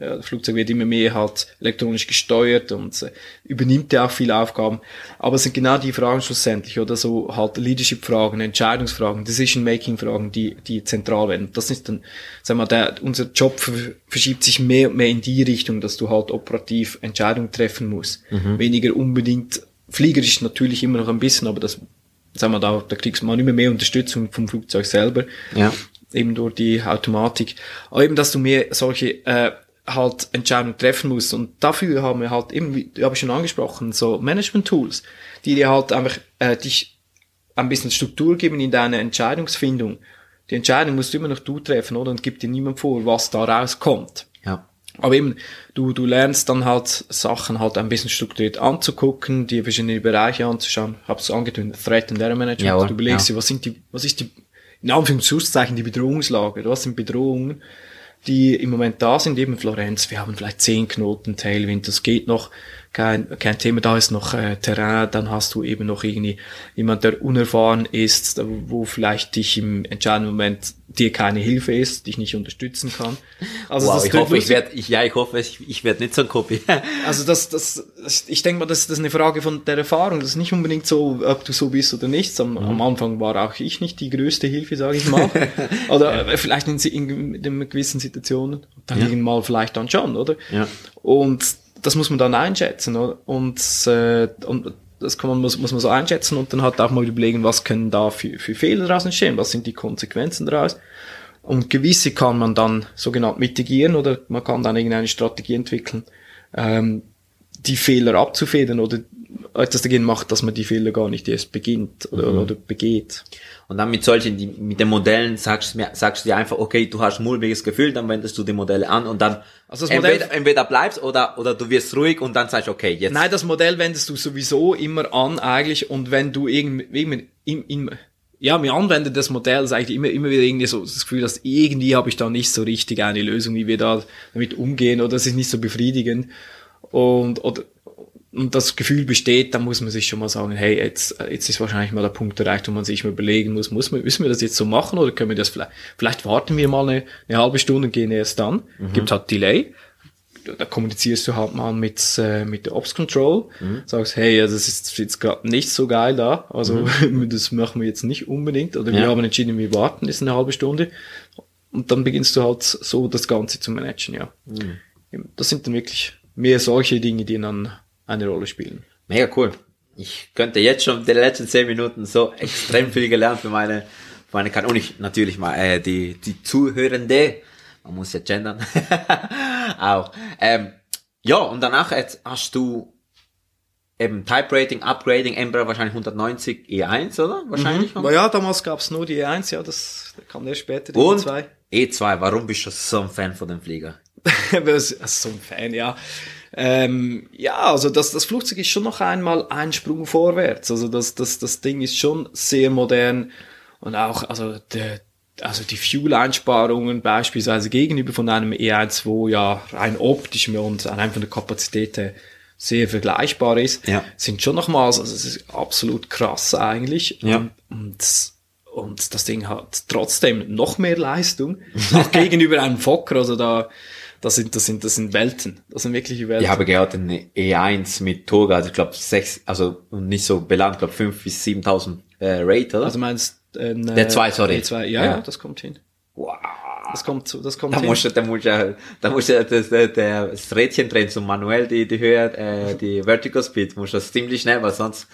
ja, das Flugzeug wird immer mehr halt elektronisch gesteuert und äh, übernimmt ja auch viele Aufgaben. Aber es sind genau die Fragen schlussendlich oder so halt Leadership-Fragen, Entscheidungsfragen, Decision-Making-Fragen, die, die zentral werden. Das ist dann, sag mal, der, unser Job verschiebt sich mehr und mehr in die Richtung, dass du halt operativ Entscheidungen treffen musst. Mhm. Weniger unbedingt, fliegerisch natürlich immer noch ein bisschen, aber das, sag mal, da, da kriegst man immer mehr Unterstützung vom Flugzeug selber. Ja eben durch die Automatik. Aber eben, dass du mehr solche äh, halt Entscheidungen treffen muss. Und dafür haben wir halt eben, wie habe ich schon angesprochen, so Management-Tools, die dir halt einfach äh, dich ein bisschen Struktur geben in deiner Entscheidungsfindung. Die Entscheidung musst du immer noch du treffen, oder? Und gibt dir niemand vor, was da rauskommt. Ja. Aber eben, du, du lernst dann halt Sachen halt ein bisschen strukturiert anzugucken, die verschiedenen Bereiche anzuschauen. Hab's angetönt, Threat and Error Management. Jawohl, du überlegst ja. dir, was sind die, was ist die, in Anführungszeichen die Bedrohungslage, was sind Bedrohungen, die im Moment da sind, eben Florenz, wir haben vielleicht zehn Knoten Tailwind, das geht noch, kein, kein Thema, da ist noch äh, Terrain, dann hast du eben noch irgendwie jemand, der unerfahren ist, wo vielleicht dich im entscheidenden Moment dir keine Hilfe ist, dich nicht unterstützen kann. Also wow, das ich hoffe, ich werde, ich, ja, ich hoffe, ich, ich werde nicht so ein Kopie. also das, das, ich denke mal, das, das ist eine Frage von der Erfahrung. Das ist nicht unbedingt so, ob du so bist oder nicht. Am, mhm. am Anfang war auch ich nicht die größte Hilfe, sage ich mal. oder ja. vielleicht in, in, in, gewissen Situationen. Dann ja. mal vielleicht dann schon, oder? Ja. Und das muss man dann einschätzen. Oder? Und, äh, und das kann man, muss, muss man so einschätzen und dann halt auch mal überlegen, was können da für, für Fehler daraus entstehen, was sind die Konsequenzen daraus. Und gewisse kann man dann sogenannt mitigieren oder man kann dann irgendeine Strategie entwickeln, ähm, die Fehler abzufedern oder etwas dagegen macht, dass man die Fehler gar nicht erst beginnt oder, mhm. oder begeht. Und dann mit solchen, die, mit den Modellen sagst, du sagst du dir einfach, okay, du hast ein mulmiges Gefühl, dann wendest du die Modelle an und dann also das Modell, entweder, entweder bleibst oder, oder du wirst ruhig und dann sagst, okay, jetzt. Nein, das Modell wendest du sowieso immer an eigentlich und wenn du irgendwie, im, im, ja, mir Anwenden des Modells eigentlich immer, immer wieder irgendwie so das Gefühl, dass irgendwie habe ich da nicht so richtig eine Lösung, wie wir da damit umgehen oder es ist nicht so befriedigend und, oder, und das Gefühl besteht, dann muss man sich schon mal sagen, hey, jetzt, jetzt ist wahrscheinlich mal der Punkt erreicht, wo man sich mal überlegen muss, muss man, müssen wir das jetzt so machen oder können wir das vielleicht, vielleicht warten wir mal eine, eine halbe Stunde und gehen erst dann. Mhm. Gibt halt Delay. Da kommunizierst du halt mal mit, äh, mit der Ops Control, mhm. sagst, hey, das ist jetzt gerade nicht so geil da, also mhm. das machen wir jetzt nicht unbedingt oder wir haben entschieden, wir warten, ist eine halbe Stunde und dann beginnst du halt so das Ganze zu managen, ja. Mhm. Das sind dann wirklich mehr solche Dinge, die dann eine Rolle spielen. Mega cool. Ich könnte jetzt schon in den letzten zehn Minuten so extrem viel gelernt für meine, für meine kann und ich natürlich mal äh, die die Zuhörende, man muss ja gendern, auch. Ähm, ja und danach jetzt hast du eben Type Rating, Upgrading, Embraer wahrscheinlich 190 E1, oder? Wahrscheinlich. Mhm. Ja, damals gab's nur die E1, ja, das kam erst später, die und E2. E2, warum bist du so ein Fan von dem Flieger? so ein Fan, ja. Ähm, ja, also das, das Flugzeug ist schon noch einmal ein Sprung vorwärts. Also das, das, das Ding ist schon sehr modern und auch, also der, also die Fuel-Einsparungen beispielsweise gegenüber von einem E1, wo ja rein optisch und rein von der Kapazität her sehr vergleichbar ist, ja. sind schon nochmals, also es ist absolut krass eigentlich. Ja. Und, und das Ding hat trotzdem noch mehr Leistung, auch gegenüber einem Fokker, also da, das sind, das sind, das sind Welten. Das sind wirkliche Welten. Ich habe gehört, eine E1 mit Turga, also ich glaube sechs, also nicht so belangt, ich glaube fünf bis 7.000 äh, Rate, oder? Also meinst, äh, der zwei, sorry. E2, ja, ja, ja, das kommt hin. Wow. Das kommt, das kommt da hin. Musst du, da musst du, da musst du das, das, Rädchen drehen zum manuell die, die Höhe, äh, die Vertical Speed, musst du das ziemlich schnell, weil sonst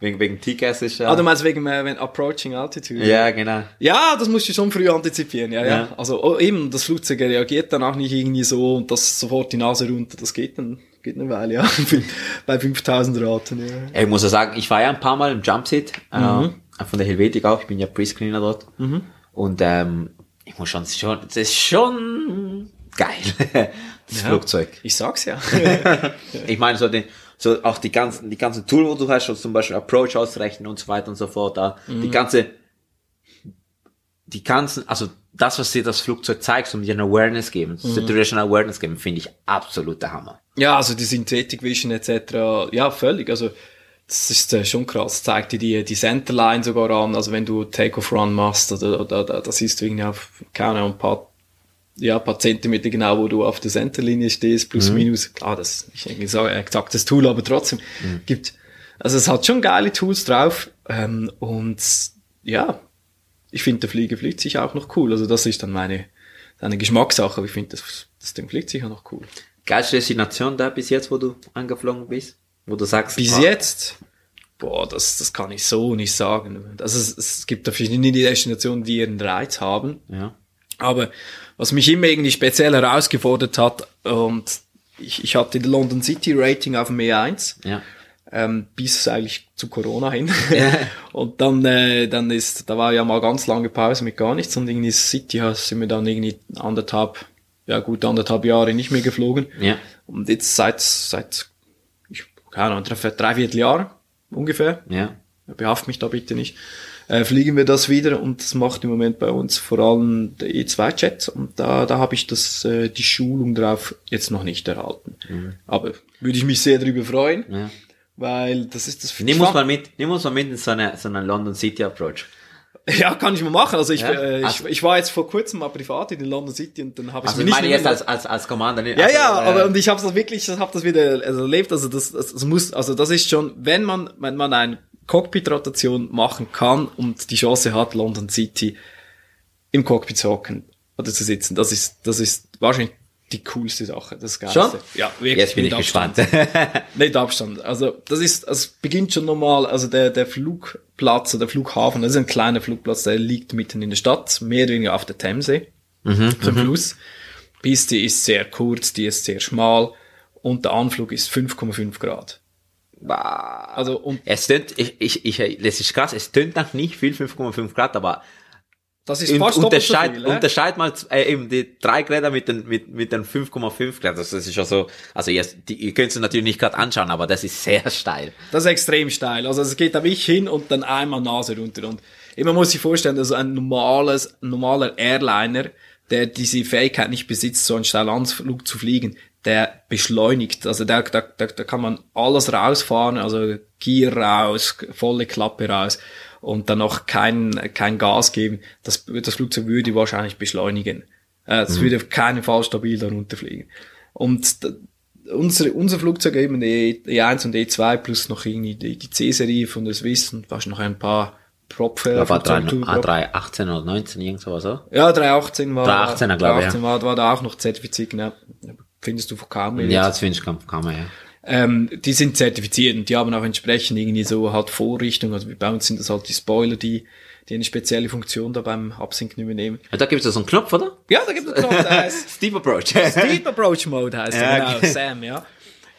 wegen, wegen TCAS ist ja. Ah, du meinst wegen, äh, wenn Approaching Altitude? Ja, genau. Ja, das musst du schon früh antizipieren, ja, ja. ja. Also, oh, eben, das Flugzeug reagiert dann auch nicht irgendwie so und das sofort die Nase runter, das geht dann, geht eine Weile, ja. Bei 5000 Raten, ja. Ich muss ja sagen, ich war ja ein paar Mal im Jumpseat, äh, mhm. von der Helvetik auch, ich bin ja Pre-Screener dort. Mhm. Und, ähm, ich muss schon, schon, das ist schon geil, das ja, Flugzeug. Ich sag's ja. ich meine, so den, so auch die ganzen, die ganzen Tool, wo du hast, so zum Beispiel Approach ausrechnen und so weiter und so fort, da, mhm. die ganze, die ganzen, also das, was dir das Flugzeug zeigt, um dir eine Awareness geben, Mhm. Situational Awareness geben, finde ich absolut der Hammer. Ja, also die Synthetic Vision etc. Ja, völlig. Also das ist äh, schon krass. Zeigt dir die, die Centerline sogar an. Also wenn du Take-off-Run machst, oder, oder, oder das siehst du irgendwie auf, keine Ahnung, ein paar, ja, ein paar Zentimeter genau, wo du auf der Centerlinie stehst, plus minus. Klar, das ist nicht irgendwie so ein exaktes Tool, aber trotzdem gibt, also es hat schon geile Tools drauf. Ähm, und ja, ich finde, der Flieger fliegt sich auch noch cool. Also das ist dann meine, eine Geschmackssache, aber ich finde, das, das Ding fliegt sich auch noch cool. Geilste Destination da bis jetzt, wo du angeflogen bist? Wo du sagst, Bis ah, jetzt? Boah, das, das kann ich so nicht sagen. Also es, es gibt da verschiedene Destinationen, die ihren Reiz haben. Ja. Aber was mich immer irgendwie speziell herausgefordert hat, und ich, ich hatte die London City Rating auf dem E1, Ja. ähm, bis eigentlich zu Corona hin. und dann, äh, dann ist, da war ja mal ganz lange Pause mit gar nichts und irgendwie City sind wir dann irgendwie anderthalb, ja gut anderthalb Jahre nicht mehr geflogen. Ja. Und jetzt seit, seit, keine Ahnung, drei, drei Vierteljahr ungefähr, Ja. behaft mich da bitte nicht, äh, fliegen wir das wieder und das macht im Moment bei uns vor allem der E2-Jet und da, da habe ich das, äh, die Schulung drauf jetzt noch nicht erhalten. Aber würde ich mich sehr darüber freuen, Ja. weil das ist das Nimm uns mal mit, nimm uns mal mit in so eine, so eine London City Approach. Ja, kann ich mal machen. Also ich, Ja? äh, ich, Also- ich war jetzt vor kurzem mal privat in London City und dann habe ich Also mir ich meine nicht jetzt als, als, als Commander nicht. Ja, also, ja, äh, aber und ich habe das wirklich, ich habe das wieder also erlebt. Also das, das, das muss, also das ist schon, wenn man, wenn man eine Cockpit-Rotation machen kann und die Chance hat, London City im Cockpit zu hocken oder zu sitzen, das ist, das ist wahrscheinlich die coolste Sache, das Geilste. Schon? Ja, wirklich. Jetzt bin ich mit Abstand. gespannt. Nicht Abstand. Also das ist, es beginnt schon normal, also der, der Flugplatz oder der Flughafen, das ist ein kleiner Flugplatz, der liegt mitten in der Stadt, mehr oder weniger auf der Themse, Mhm, zum Fluss. Piste ist sehr kurz, die ist sehr schmal und der Anflug ist 5,5 Grad. Also und es tönt, ich, ich, ich, das ist krass, es tönt nach nicht viel, 5,5 Grad, aber das ist fast doppelt so unterscheid, viel. unterscheid mal äh, eben die drei Grad mit den, mit, mit den 5,5 Grad. Das ist ja so, also jetzt, die, ihr könnt es natürlich nicht gerade anschauen, aber das ist sehr steil. Das ist extrem steil. Also es geht da wirklich hin und dann einmal Nase runter. Und immer muss ich vorstellen, also ein normales, normaler Airliner, der diese Fähigkeit nicht besitzt, so einen steilen Anflug zu fliegen, der beschleunigt. Also da, da, da, da kann man alles rausfahren, also Gier raus, volle Klappe raus und dann noch kein, kein Gas geben. Das, das Flugzeug würde wahrscheinlich beschleunigen. Äh, Das würde auf keinen Fall stabil da runterfliegen. Und d- unsere, unser Flugzeug eben die E1 und E2 plus noch irgendwie die, die C-Serie von der Swiss und fast noch ein paar Propfehler. Aber A3, A3, 18 oder 19, irgend sowas, so. Ja, 318 war, 318er, glaube ich, 318 war, war da auch noch zertifiziert, ne? Findest du von kaum mehr Ja, das finde ich, kann, kann man, ja. Ähm, die sind zertifiziert und die haben auch entsprechend irgendwie so halt Vorrichtungen. Also bei uns sind das halt die Spoiler, die, die eine spezielle Funktion da beim Absinken übernehmen. ja da gibt es so einen Knopf, oder? Ja, da gibt es einen Knopf, der heißt Steep Approach. Deep Approach Mode heißt Ja, genau, okay. Sam, ja.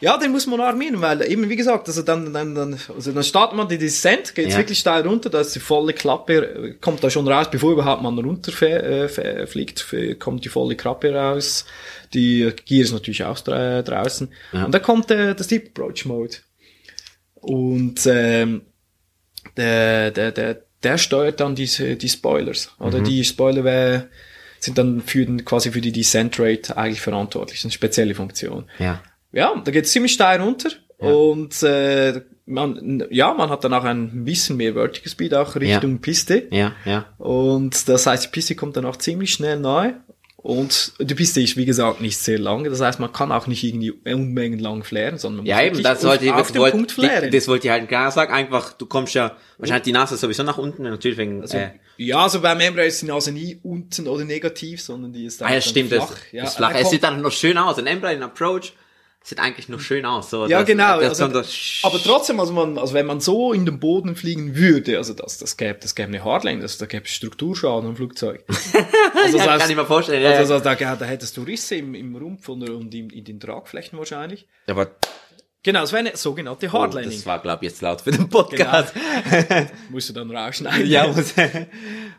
Ja, den muss man armieren, weil eben, wie gesagt, also dann, dann, dann, also dann startet man die Descent, geht's Ja. wirklich steil runter, da ist die volle Klappe, äh, kommt da schon raus, bevor überhaupt man runterfliegt, äh, kommt die volle Klappe raus, die Gear ist natürlich auch dra draußen, und dann kommt der, der Deep Approach Mode. Und, ähm, der, der, der, der steuert dann diese, die Spoilers, oder Mhm. die Spoiler wär- sind dann für den, quasi für die Descent Rate eigentlich verantwortlich, das ist eine spezielle Funktion. ja. Ja, da geht's ziemlich steil runter. Und äh, man, ja, man hat dann auch ein bisschen mehr Vertical Speed auch Richtung Piste. Ja, ja. und das heißt, die Piste kommt dann auch ziemlich schnell nahe. Und die Piste ist wie gesagt nicht sehr lang, das heißt, man kann auch nicht irgendwie Unmengen lang flären, sondern man Ja, muss eben, das wollte ich, auf, auf den wollte, Punkt flären. das wollte ich halt klar sagen, einfach, du kommst ja, wahrscheinlich die Nase sowieso nach unten, natürlich wegen, äh, ja, also beim Embraer ist die Nase nie unten oder negativ, sondern die ist ah ja, dann stimmt, flach. das, Ja, das flach, es sieht dann noch schön aus, ein Embraer in Approach sieht eigentlich noch schön aus, so. Ja, das, genau. Das also, aber trotzdem, also, man, also wenn man so in den Boden fliegen würde, also das, das gäbe, das gäbe eine Hardline, das, da gäbe es Strukturschaden am Flugzeug. Also, ja, das heißt- kann ich mir vorstellen, ja, Also, ja. da, da, da hättest du Risse im, im Rumpf und, und in, in den Tragflächen wahrscheinlich. aber Genau, es wäre eine sogenannte oh, Hardlining. das war, glaube ich, jetzt laut für den Podcast. Musst du dann rausschneiden. Ja, muss,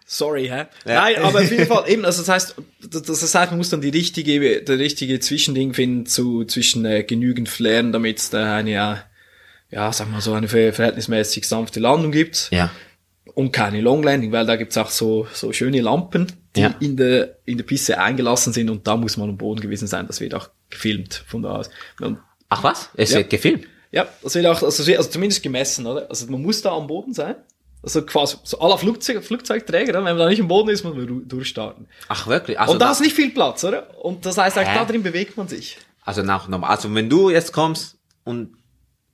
Sorry, hä? Nein, aber auf jeden Fall eben, also das heißt, das, heißt, man muss dann die richtige, der richtige Zwischending finden zu, zwischen äh, genügend Flären, damit es da eine, äh, ja, sag mal so eine ver- verhältnismäßig sanfte Landung gibt. ja. und keine Long Landing, weil da gibt's auch so, so schöne Lampen, die Ja. in der, in der Piste eingelassen sind und da muss man am Boden gewesen sein. Das wird auch gefilmt von da aus. Und Ach was? Es Ja. wird gefilmt. ja, das wird auch, also, also zumindest gemessen, oder? Also man muss da am Boden sein. Also quasi so aller Flugzeug, Flugzeugträger, wenn man da nicht am Boden ist, muss man durchstarten. Ach wirklich? Also und da ist nicht viel Platz, oder? Und das heißt, auch da drin bewegt man sich. Also nach normal. Also wenn du jetzt kommst und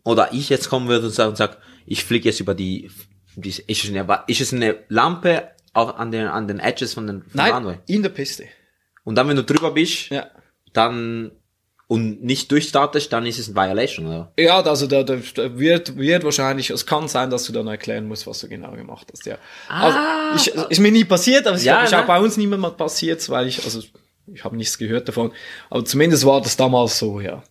oder ich jetzt kommen würde und sag, und sag ich fliege jetzt über die, die ist, es eine, ist es eine Lampe auch an den an den Edges von den von Runway? Nein, in der Piste. Und dann wenn du drüber bist, Ja. dann und nicht durchstartest, dann ist es ein Violation, oder? Ja, also da, da, wird, wird wahrscheinlich, es kann sein, dass du dann erklären musst, was du genau gemacht hast, ja. Also, ich, ist mir nie passiert, aber es Ja, ist auch ne? bei uns niemand mal passiert, weil ich, also, ich habe nichts gehört davon. Aber zumindest war das damals so, ja.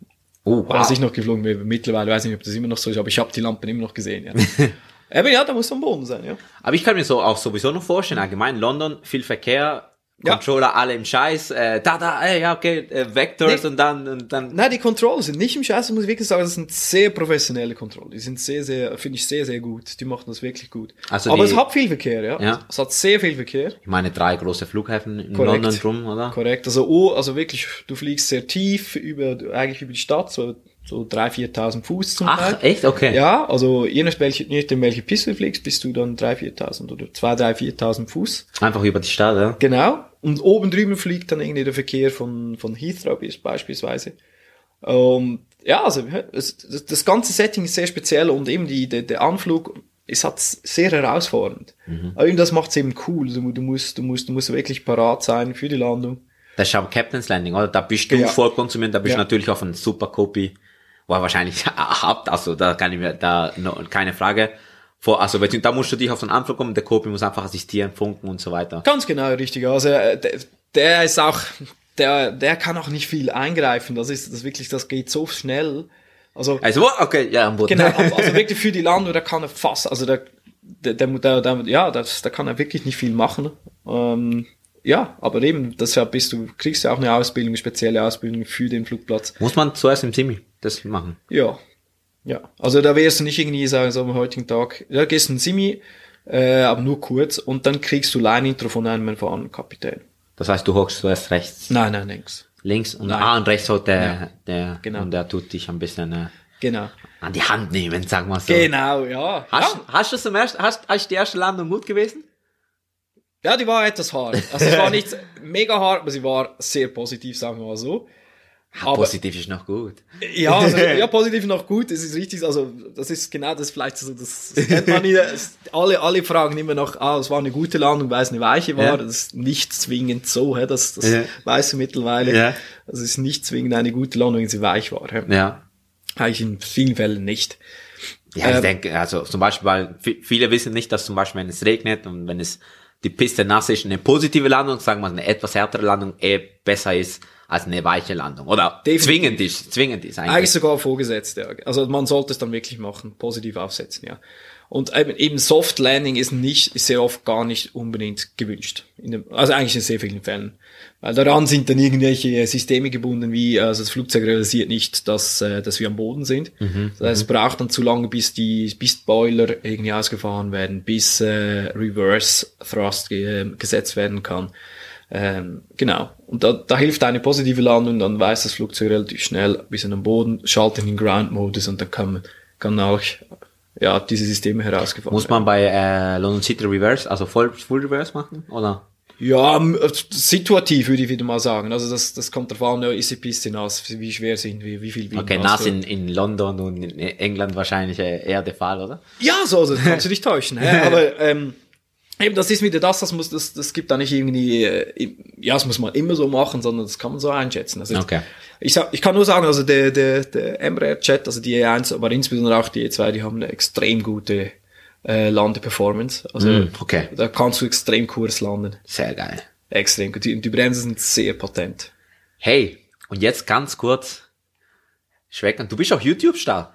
Oh, Als ich noch geflogen bin, mittlerweile weiß ich nicht, ob das immer noch so ist, aber ich habe die Lampen immer noch gesehen, ja. Aber ja, da muss am Boden sein, ja. Aber ich kann mir so auch sowieso noch vorstellen, allgemein London, viel Verkehr, Ja. Controller alle im Scheiß, äh, da, da, ey, ja, okay, äh, Vectors Nee. und dann, und dann, Nein, die Controller sind nicht im Scheiß, muss ich wirklich sagen, das sind sehr professionelle Controller. Die sind sehr, sehr, finde ich sehr, sehr gut. Die machen das wirklich gut. Also Aber die- es hat viel Verkehr, ja. Ja. Es hat sehr viel Verkehr. ich meine, drei große Flughäfen in Korrekt. London drum, oder? Korrekt. Also, oh, also wirklich, du fliegst sehr tief über, eigentlich über die Stadt, so, so 3.000, 4.000 Fuß zum Teil. Ach, echt? Okay. Ja, also je nach welche, je nachdem welche Piste du fliegst, bist du dann 3.000, 4.000 oder 2.000, 3.000, 4.000 Fuß. Einfach über die Stadt, ja. Genau. Und oben drüben fliegt dann irgendwie der Verkehr von, von Heathrow beispielsweise. Ähm, ja, also es, das, ganze Setting ist sehr speziell und eben die, der, der Anflug ist halt sehr herausfordernd. Aber eben das macht's eben cool. Du, du, musst, du, musst, du musst wirklich parat sein für die Landung. Das ist aber Captain's Landing, oder? Da bist du Ja. voll konsumiert, da bist du Ja. natürlich auf einen super Copy, wo er wahrscheinlich habt, also da kann ich mir, da, no, keine Frage. Vor, also wenn- da musst du dich auf einen Anflug kommen, der Copy muss einfach assistieren, funken und so weiter. Ganz genau, richtig. Also äh, der, der ist auch, der, der kann auch nicht viel eingreifen. Das ist das wirklich, das geht so schnell. Also Also, okay, ja, am Boden. Genau, also wirklich für die Landung, da kann er fast, also der, der, der, der, ja, das, da kann er wirklich nicht viel machen. Ähm, ja, aber eben, deshalb bist du, kriegst du auch eine Ausbildung, spezielle Ausbildung für den Flugplatz. Muss man zuerst im Simi das machen. Ja, ja. Also da wirst du nicht irgendwie sagen, so am heutigen Tag, ja, gehst in Simi, äh, aber nur kurz und dann kriegst du Line-Intro von einem erfahrenen Kapitän. Das heißt, du hockst zuerst rechts, Nein, nein, nix. links und, Nein. ah, und rechts holt der, der, genau. und der tut dich ein bisschen äh, Genau. an die Hand nehmen, sagen wir so. Genau, ja. Hast, ja. hast du zum ersten, hast, hast die erste Landung gut gewesen? Ja, die war etwas hart. Also es war nicht mega hart, aber sie war sehr positiv, sagen wir mal so. Aber- positiv ist noch gut. Ja, also, ja, positiv noch gut, das ist richtig, also das ist genau das vielleicht so, das, das kennt man nicht, alle, alle fragen immer noch, ah, es war eine gute Landung, weil es eine weiche war, Ja. das ist nicht zwingend so, hä, das, das Ja. weißt du mittlerweile, Ja. das ist nicht zwingend eine gute Landung, wenn sie weich war, hä. Ja. eigentlich in vielen Fällen nicht. Ja, ich Ähm, denke, also zum Beispiel, weil vi- viele wissen nicht, dass zum Beispiel, wenn es regnet und wenn es die Piste nass ist, eine positive Landung, sagen wir mal, eine etwas härtere Landung eh besser ist als eine weiche Landung. Oder Definitiv. zwingend ist, zwingend ist eigentlich. Eigentlich sogar vorgesetzt, ja. Also man sollte es dann wirklich machen, positiv aufsetzen, ja. Und eben, Soft Landing ist nicht, ist sehr oft gar nicht unbedingt gewünscht. Dem, also eigentlich in sehr vielen Fällen. Weil daran sind dann irgendwelche Systeme gebunden, wie, also das Flugzeug realisiert nicht, dass, äh, dass wir am Boden sind. das heißt, es braucht dann zu lange, bis die, bis Boiler irgendwie ausgefahren werden, bis äh, Reverse Thrust ge gesetzt werden kann. Ähm, genau. Und da, da hilft eine positive Landung, dann weiß das Flugzeug relativ schnell bis an den Boden, schaltet in den Ground-Modus und dann kann man, kann auch, ja, diese Systeme herausgefahren Muss man bei äh, London City Reverse, also voll, full Reverse machen? Oder? Ja, äh, situativ würde ich wieder mal sagen. Also das, das kommt darauf an, ist die Piste nass, wie schwer sind wir, wie viel Wind Okay, nass in, in London und in England wahrscheinlich äh, eher der Fall, oder? Ja, so, also kannst du dich täuschen. Aber ähm, eben, das ist wieder das, das muss, das, das gibt da nicht irgendwie, äh, ja, das muss man immer so machen, sondern das kann man so einschätzen. Also Okay. ich, sag, ich kann nur sagen, also der, der, der Embraer Jet, also die E1, aber insbesondere auch die E2, die haben eine extrem gute äh, Landeperformance. Also Mm, okay. da kannst du extrem kurz landen. Sehr geil. Extrem gut. Die, die Bremsen sind sehr patent. Hey, und jetzt ganz kurz, Schweckern, du bist auch YouTube-Star.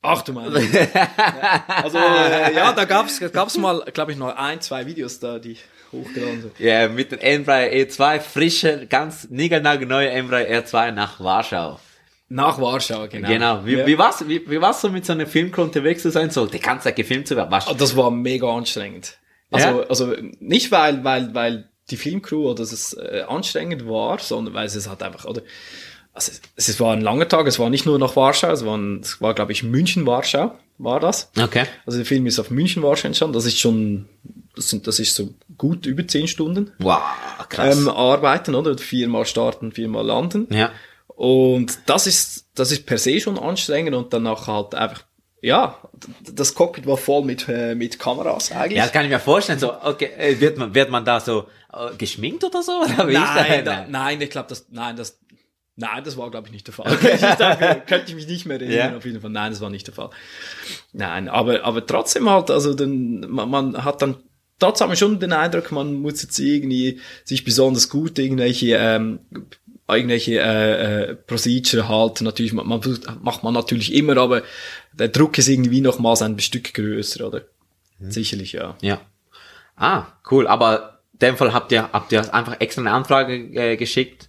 Ach du ja, also äh, ja, da gab's gab's mal, glaube ich, noch ein, zwei Videos da, die hochgeladen sind. Ja, mit dem Embraer E2, frische, ganz niegelnagelneue Embraer R2 nach Warschau. Nach Warschau, genau. Genau. Wie, Ja. wie war's, wie, wie war's so mit so einer Filmcrew unterwegs zu sein, so die ganze Zeit gefilmt zu werden? Warst, Ah, Das war mega anstrengend. Also, Ja? also nicht weil, weil, weil die Filmcrew oder es äh, anstrengend war, sondern weil es halt einfach, oder, also es, es war ein langer Tag, es war nicht nur nach Warschau, es war, ein, es war glaube ich München, Warschau, war das. okay. Also der Film ist auf München, Warschau entstanden, das ist schon, das sind, das ist so gut über zehn Stunden. Wow, krass. Ähm, arbeiten, oder? Viermal starten, viermal landen. ja. Und das ist, das ist per se schon anstrengend und danach halt einfach, ja, das Cockpit war voll mit, äh, mit Kameras eigentlich. Ja, das kann ich mir vorstellen. So, okay, äh, wird man, wird man da so äh, geschminkt oder so? Oder nein, da, nein, ich glaube, das, nein, das, nein, das war, glaube ich, nicht der Fall. ich dachte, könnte ich mich nicht mehr erinnern, Ja. auf jeden Fall. Nein, das war nicht der Fall. Nein, aber, aber trotzdem halt, also, dann, man, man hat dann, trotzdem schon den Eindruck, man muss jetzt irgendwie sich besonders gut irgendwelche, ähm, irgendwelche äh, äh, Procedure halten. Natürlich, man, man macht man natürlich immer, aber der Druck ist irgendwie nochmals ein Stück größer, oder? Mhm. Sicherlich, ja. Ja. Ah, cool. Aber in dem Fall habt ihr, habt ihr einfach extra eine Anfrage äh, geschickt?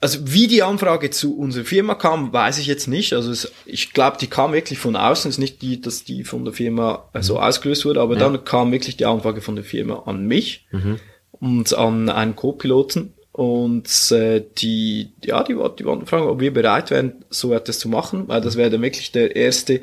Also wie die Anfrage zu unserer Firma kam, weiß ich jetzt nicht. Also es, ich glaube, die kam wirklich von außen. Es ist nicht die, dass die von der Firma so ausgelöst wurde, aber dann kam wirklich die Anfrage von der Firma an mich und an einen Co-Piloten. Und äh, die, ja, die, wollten- die wollten fragen, ob wir bereit wären, so etwas zu machen, weil das wäre dann wirklich der erste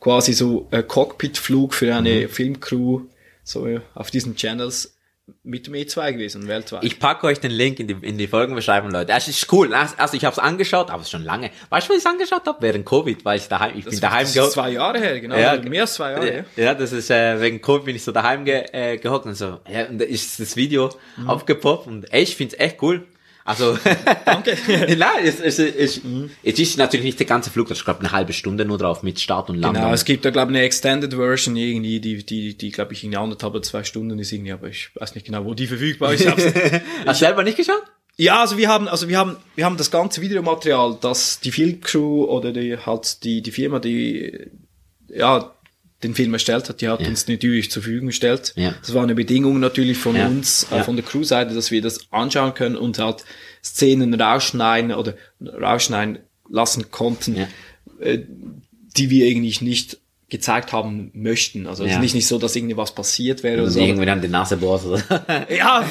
quasi so äh, Cockpit-Flug für eine Filmcrew so äh, auf diesen Channels mit dem E2 gewesen, weltweit. Ich packe euch den Link in die, in die Folgenbeschreibung, Leute. Es ist cool. Also ich habe es angeschaut, aber es ist schon lange. Weißt du, was ich angeschaut habe? Während Covid, weil ich daheim, ich bin daheim das geho- ist zwei Jahre her, genau. Ja, mehr als zwei Jahre her. Ja, das ist äh, wegen Covid bin ich so daheim ge, äh, gehockt und so. Ja, und da ist das Video Mhm. aufgepoppt und ey, ich find's echt cool. Also Danke. Nein, es, es, es, es ist natürlich nicht der ganze Flug, das ist glaube eine halbe Stunde nur drauf mit Start und Landung. Genau, es gibt da glaube ich eine Extended Version irgendwie, die, die, die glaube ich irgendwie anderthalb oder zwei Stunden ist irgendwie, aber ich weiß nicht genau, wo die verfügbar ist. Hast du selber nicht geschaut? ja, also wir haben, also wir haben, wir haben das ganze Videomaterial, das die Filmcrew oder die halt die die Firma, die ja den Film erstellt hat, die hat uns natürlich zur Verfügung gestellt. Ja. Das war eine Bedingung natürlich von Ja. uns, äh, Ja. von der Crew-Seite, dass wir das anschauen können und halt Szenen rausschneiden oder rausschneiden lassen konnten, Ja. äh, die wir eigentlich nicht gezeigt haben möchten. Also es Ja. ist nicht, nicht so, dass irgendwie was passiert wäre oder Also so. irgendwie dann die Nase bohrst oder Ja,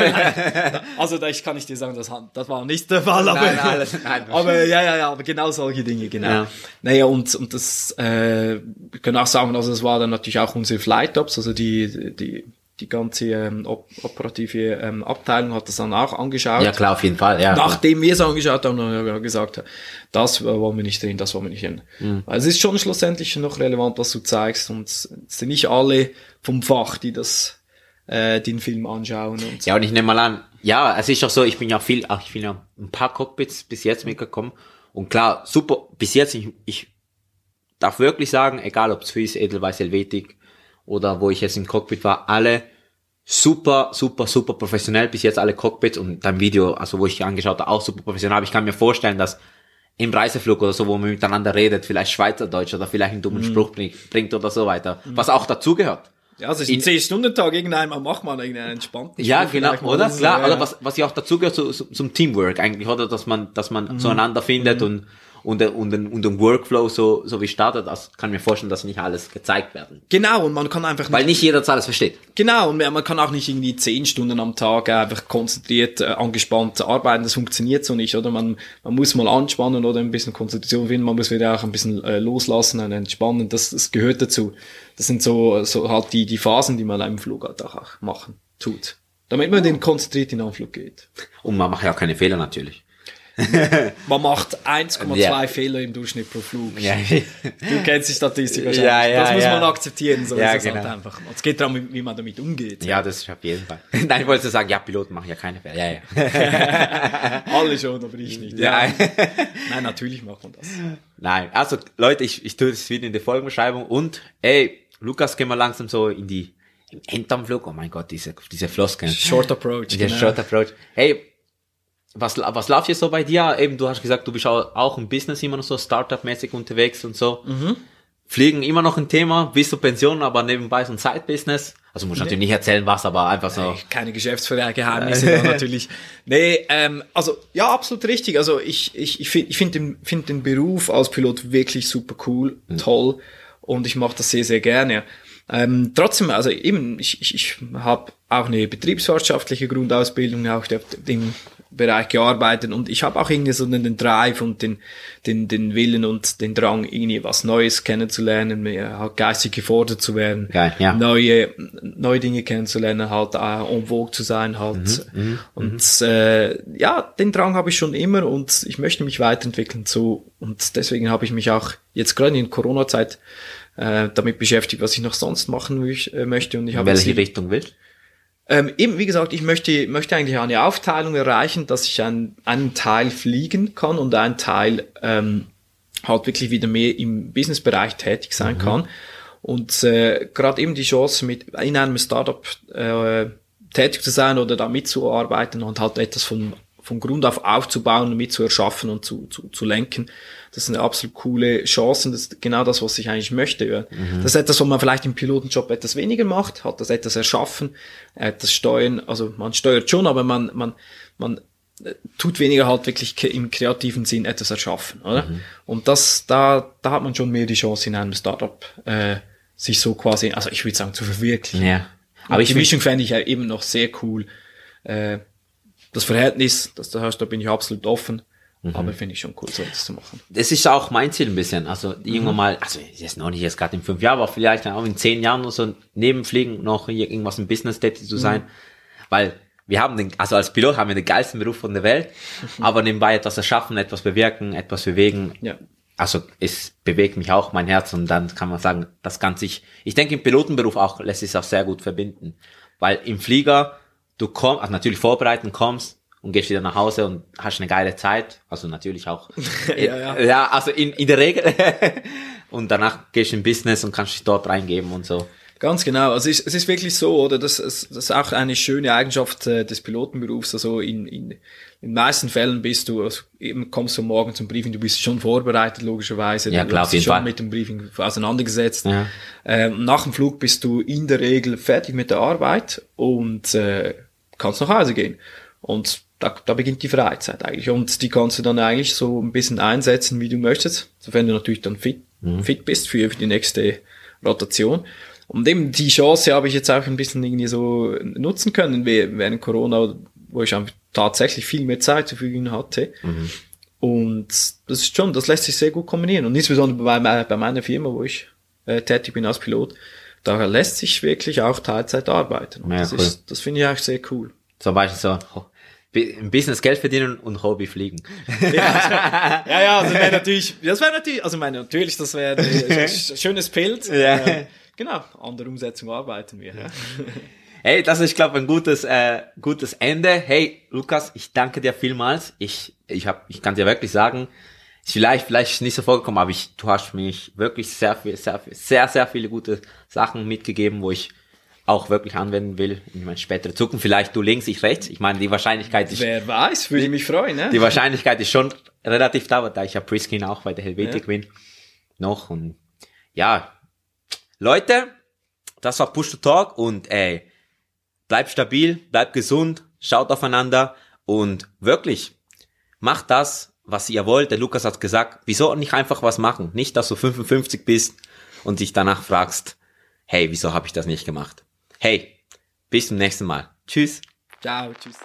also da ich kann ich dir sagen, das, das war nicht der Fall, aber, Nein, alles- nein. aber ja, ja, ja, aber genau solche Dinge, genau. Ja. Naja, und, und das, äh, wir können auch sagen, also das war dann natürlich auch unsere Flight Ops, also die, die, die ganze ähm, op operative ähm, Abteilung hat das dann auch angeschaut. Ja klar, auf jeden Fall. Ja. Nachdem wir es angeschaut haben, haben wir gesagt, das äh, wollen wir nicht drin, das wollen wir nicht hin. Mhm. Weil es ist schon schlussendlich noch relevant, was du zeigst und es sind nicht alle vom Fach, die das, äh, den Film anschauen und Ja, und ich nehme mal an, ja, es ist auch so, ich bin ja viel, auch ich bin ja ein paar Cockpits bis jetzt mitgekommen. Und klar, super, bis jetzt, ich, ich darf wirklich sagen, egal ob Swiss, Edelweiss, Helvetik oder wo ich jetzt im Cockpit war, alle super, super, super professionell, bis jetzt alle Cockpits und dein Video, also wo ich angeschaut habe, auch super professionell. Aber ich kann mir vorstellen, dass im Reiseflug oder so, wo man miteinander redet, vielleicht Schweizerdeutsch oder vielleicht einen dummen Spruch bringt, oder so weiter. Was auch dazugehört. Ja, also In- in 10-Stunden-Tag irgendeinmal macht man irgendeinen entspannten Ja, Spruch genau, vielleicht mal oder? so, Klar, ja, oder ja. was, was ja auch dazugehört zu, zu, zum Teamwork eigentlich, oder? Dass man, dass man zueinander findet und, und, der- und, den, und den Workflow so, so wie startet, das kann mir vorstellen, dass nicht alles gezeigt werden. Genau, und man kann einfach Weil nicht, nicht jeder das alles versteht. genau, und man kann auch nicht irgendwie 10 Stunden am Tag einfach konzentriert, äh, angespannt arbeiten, das funktioniert so nicht, oder? Man, man muss mal anspannen oder ein bisschen Konzentration finden, man muss wieder auch ein bisschen äh, loslassen und entspannen, das, das gehört dazu. Das sind so, so halt die, die Phasen, die man im Flug halt auch machen, tut. Damit man den konzentriert in den Anflug geht. Und man macht ja auch keine Fehler natürlich. Man macht 1,2 Ja. Fehler im Durchschnitt pro Flug. Ja, Du kennst die Statistik wahrscheinlich. Ja, ja, das muss man akzeptieren, so Ja, ist es halt genau. einfach. Es geht darum, wie- man damit umgeht. ja, das ist auf jeden Fall. Nein, ich wollte sagen, ja, Piloten machen ja keine Fehler. Ja. Alle schon, aber ich nicht. Nein, natürlich macht man das. Nein, also Leute, ich, ich tue das wieder in die Folgenbeschreibung und ey, Lukas, gehen wir langsam so in die im Endamflug. Oh mein Gott, diese diese Floskeln. Short Approach. Der genau. Short Approach. Hey, was, was läuft hier so bei dir? Eben, du hast gesagt, du bist auch, im Business immer noch so Startup-mäßig unterwegs und so. Fliegen immer noch ein Thema, bis zur Pension, aber nebenbei so ein Side-Business. Also muss natürlich nicht erzählen, was, aber einfach so. Keine Geschäftsgeheimnisse natürlich. Nee, ähm, also ja, absolut richtig. Also ich, ich, ich finde ich find den, find den Beruf als Pilot wirklich super cool, Mhm. toll und ich mache das sehr, sehr gerne. Ähm, trotzdem, also eben, ich, ich, ich habe auch eine betriebswirtschaftliche Grundausbildung, auch dem Bereich gearbeitet und ich habe auch irgendwie so den, Drive und den, den, den Willen und den Drang, irgendwie was Neues kennenzulernen, mehr halt geistig gefordert zu werden, Geil, ja. neue, neue Dinge kennenzulernen, halt äh, en vogue zu sein, halt. Mhm, und äh, ja, den Drang habe ich schon immer und ich möchte mich weiterentwickeln so und deswegen habe ich mich auch jetzt gerade in Corona-Zeit äh, damit beschäftigt, was ich noch sonst machen äh, möchte und ich habe welche Richtung willst? ähm, eben, wie gesagt, ich möchte, möchte eigentlich eine Aufteilung erreichen, dass ich einen, einen Teil fliegen kann und einen Teil ähm, halt wirklich wieder mehr im Businessbereich tätig sein kann. Und äh, gerade eben die Chance, mit in einem Startup äh, tätig zu sein oder da mitzuarbeiten und halt etwas von, von Grund auf aufzubauen und mitzuerschaffen und zu, zu, zu lenken. Das ist eine absolut coole Chance und das ist genau das, was ich eigentlich möchte. Ja. Das ist etwas, was man vielleicht im Pilotenjob etwas weniger macht, hat das etwas erschaffen, etwas steuern, also man steuert schon, aber man, man, man äh, tut weniger halt wirklich im kreativen Sinn etwas erschaffen, oder? Und das, da, da hat man schon mehr die Chance in einem Startup, äh, sich so quasi, also ich würde sagen, zu verwirklichen. Ja. Aber die ich Mischung fände ich ja eben noch sehr cool. Äh, das Verhältnis, das, da hast, da bin ich absolut offen. Mhm. Aber finde ich schon cool, so etwas zu machen. das ist auch mein Ziel ein bisschen. Also irgendwann mal, also jetzt noch nicht jetzt gerade in fünf Jahren, aber vielleicht auch in zehn Jahren oder so neben Fliegen noch hier irgendwas im Business tätig zu sein. Weil wir haben den, also als Pilot haben wir den geilsten Beruf von der Welt, aber nebenbei etwas erschaffen, etwas bewirken, etwas bewegen. Ja. Also es bewegt mich auch mein Herz und dann kann man sagen, das kann sich, ich denke im Pilotenberuf auch lässt sich auch sehr gut verbinden. Weil im Flieger, du kommst, also natürlich vorbereiten kommst und gehst wieder nach Hause und hast eine geile Zeit. Also natürlich auch. Ja, ja. ja also in, in der Regel. und danach gehst du in Business und kannst dich dort reingeben und so. Ganz genau. Also es ist, es ist wirklich so, oder? Das, ist- das ist auch eine schöne Eigenschaft äh, des Pilotenberufs. Also in, in, in den meisten Fällen bist du, also eben kommst du morgen zum Briefing, du bist schon vorbereitet, logischerweise. Ja, du klar, dich jeden schon Fall. mit dem Briefing auseinandergesetzt. Ja. Ähm, nach dem Flug bist du in der Regel fertig mit der Arbeit und äh, kannst nach Hause gehen. Und da, da beginnt die Freizeit eigentlich. Und die kannst du dann eigentlich so ein bisschen einsetzen, wie du möchtest, sofern du natürlich dann fit, Mhm. fit bist für, für die nächste Rotation. Und eben die Chance habe ich jetzt auch ein bisschen irgendwie so nutzen können wäh- während Corona, wo ich einfach tatsächlich viel mehr Zeit zur Verfügung hatte. Und das ist schon, das lässt sich sehr gut kombinieren. Und insbesondere bei, bei meiner Firma, wo ich äh, tätig bin als Pilot, da lässt sich wirklich auch Teilzeit arbeiten. Ja, das, cool. ist, das finde ich auch sehr cool. Zum Beispiel so, im Business Geld verdienen und Hobby fliegen. Ja, ja, also wäre natürlich, das wäre natürlich, also meine, natürlich, das wäre ein sch- schönes Bild. Ja. Äh, genau, an der Umsetzung arbeiten wir. Ja. Hey, das ist, ich glaube, ein gutes, äh, gutes Ende. Hey, Lukas, ich danke dir vielmals. Ich, ich hab, ich kann dir wirklich sagen, ist vielleicht, vielleicht ist nicht so vorgekommen, aber ich, du hast mich wirklich sehr viel, sehr, viel, sehr, sehr viele gute Sachen mitgegeben, wo ich auch wirklich anwenden will in meine spätere Zukunft. Vielleicht du links, ich rechts. Ich meine, die Wahrscheinlichkeit ist, Wer weiß, würde mich freuen. Ne? die Wahrscheinlichkeit ist schon relativ da, da ich ja Preskin auch bei der Helvetik Ja. bin. Noch und ja, Leute, das war Push to Talk und ey, bleibt stabil, bleibt gesund, schaut aufeinander und wirklich macht das, was ihr wollt. Der Lukas hat gesagt, wieso nicht einfach was machen? Nicht, dass du 55 bist und dich danach fragst, hey, wieso habe ich das nicht gemacht? Hey, bis zum nächsten Mal. Tschüss. Ciao, tschüss.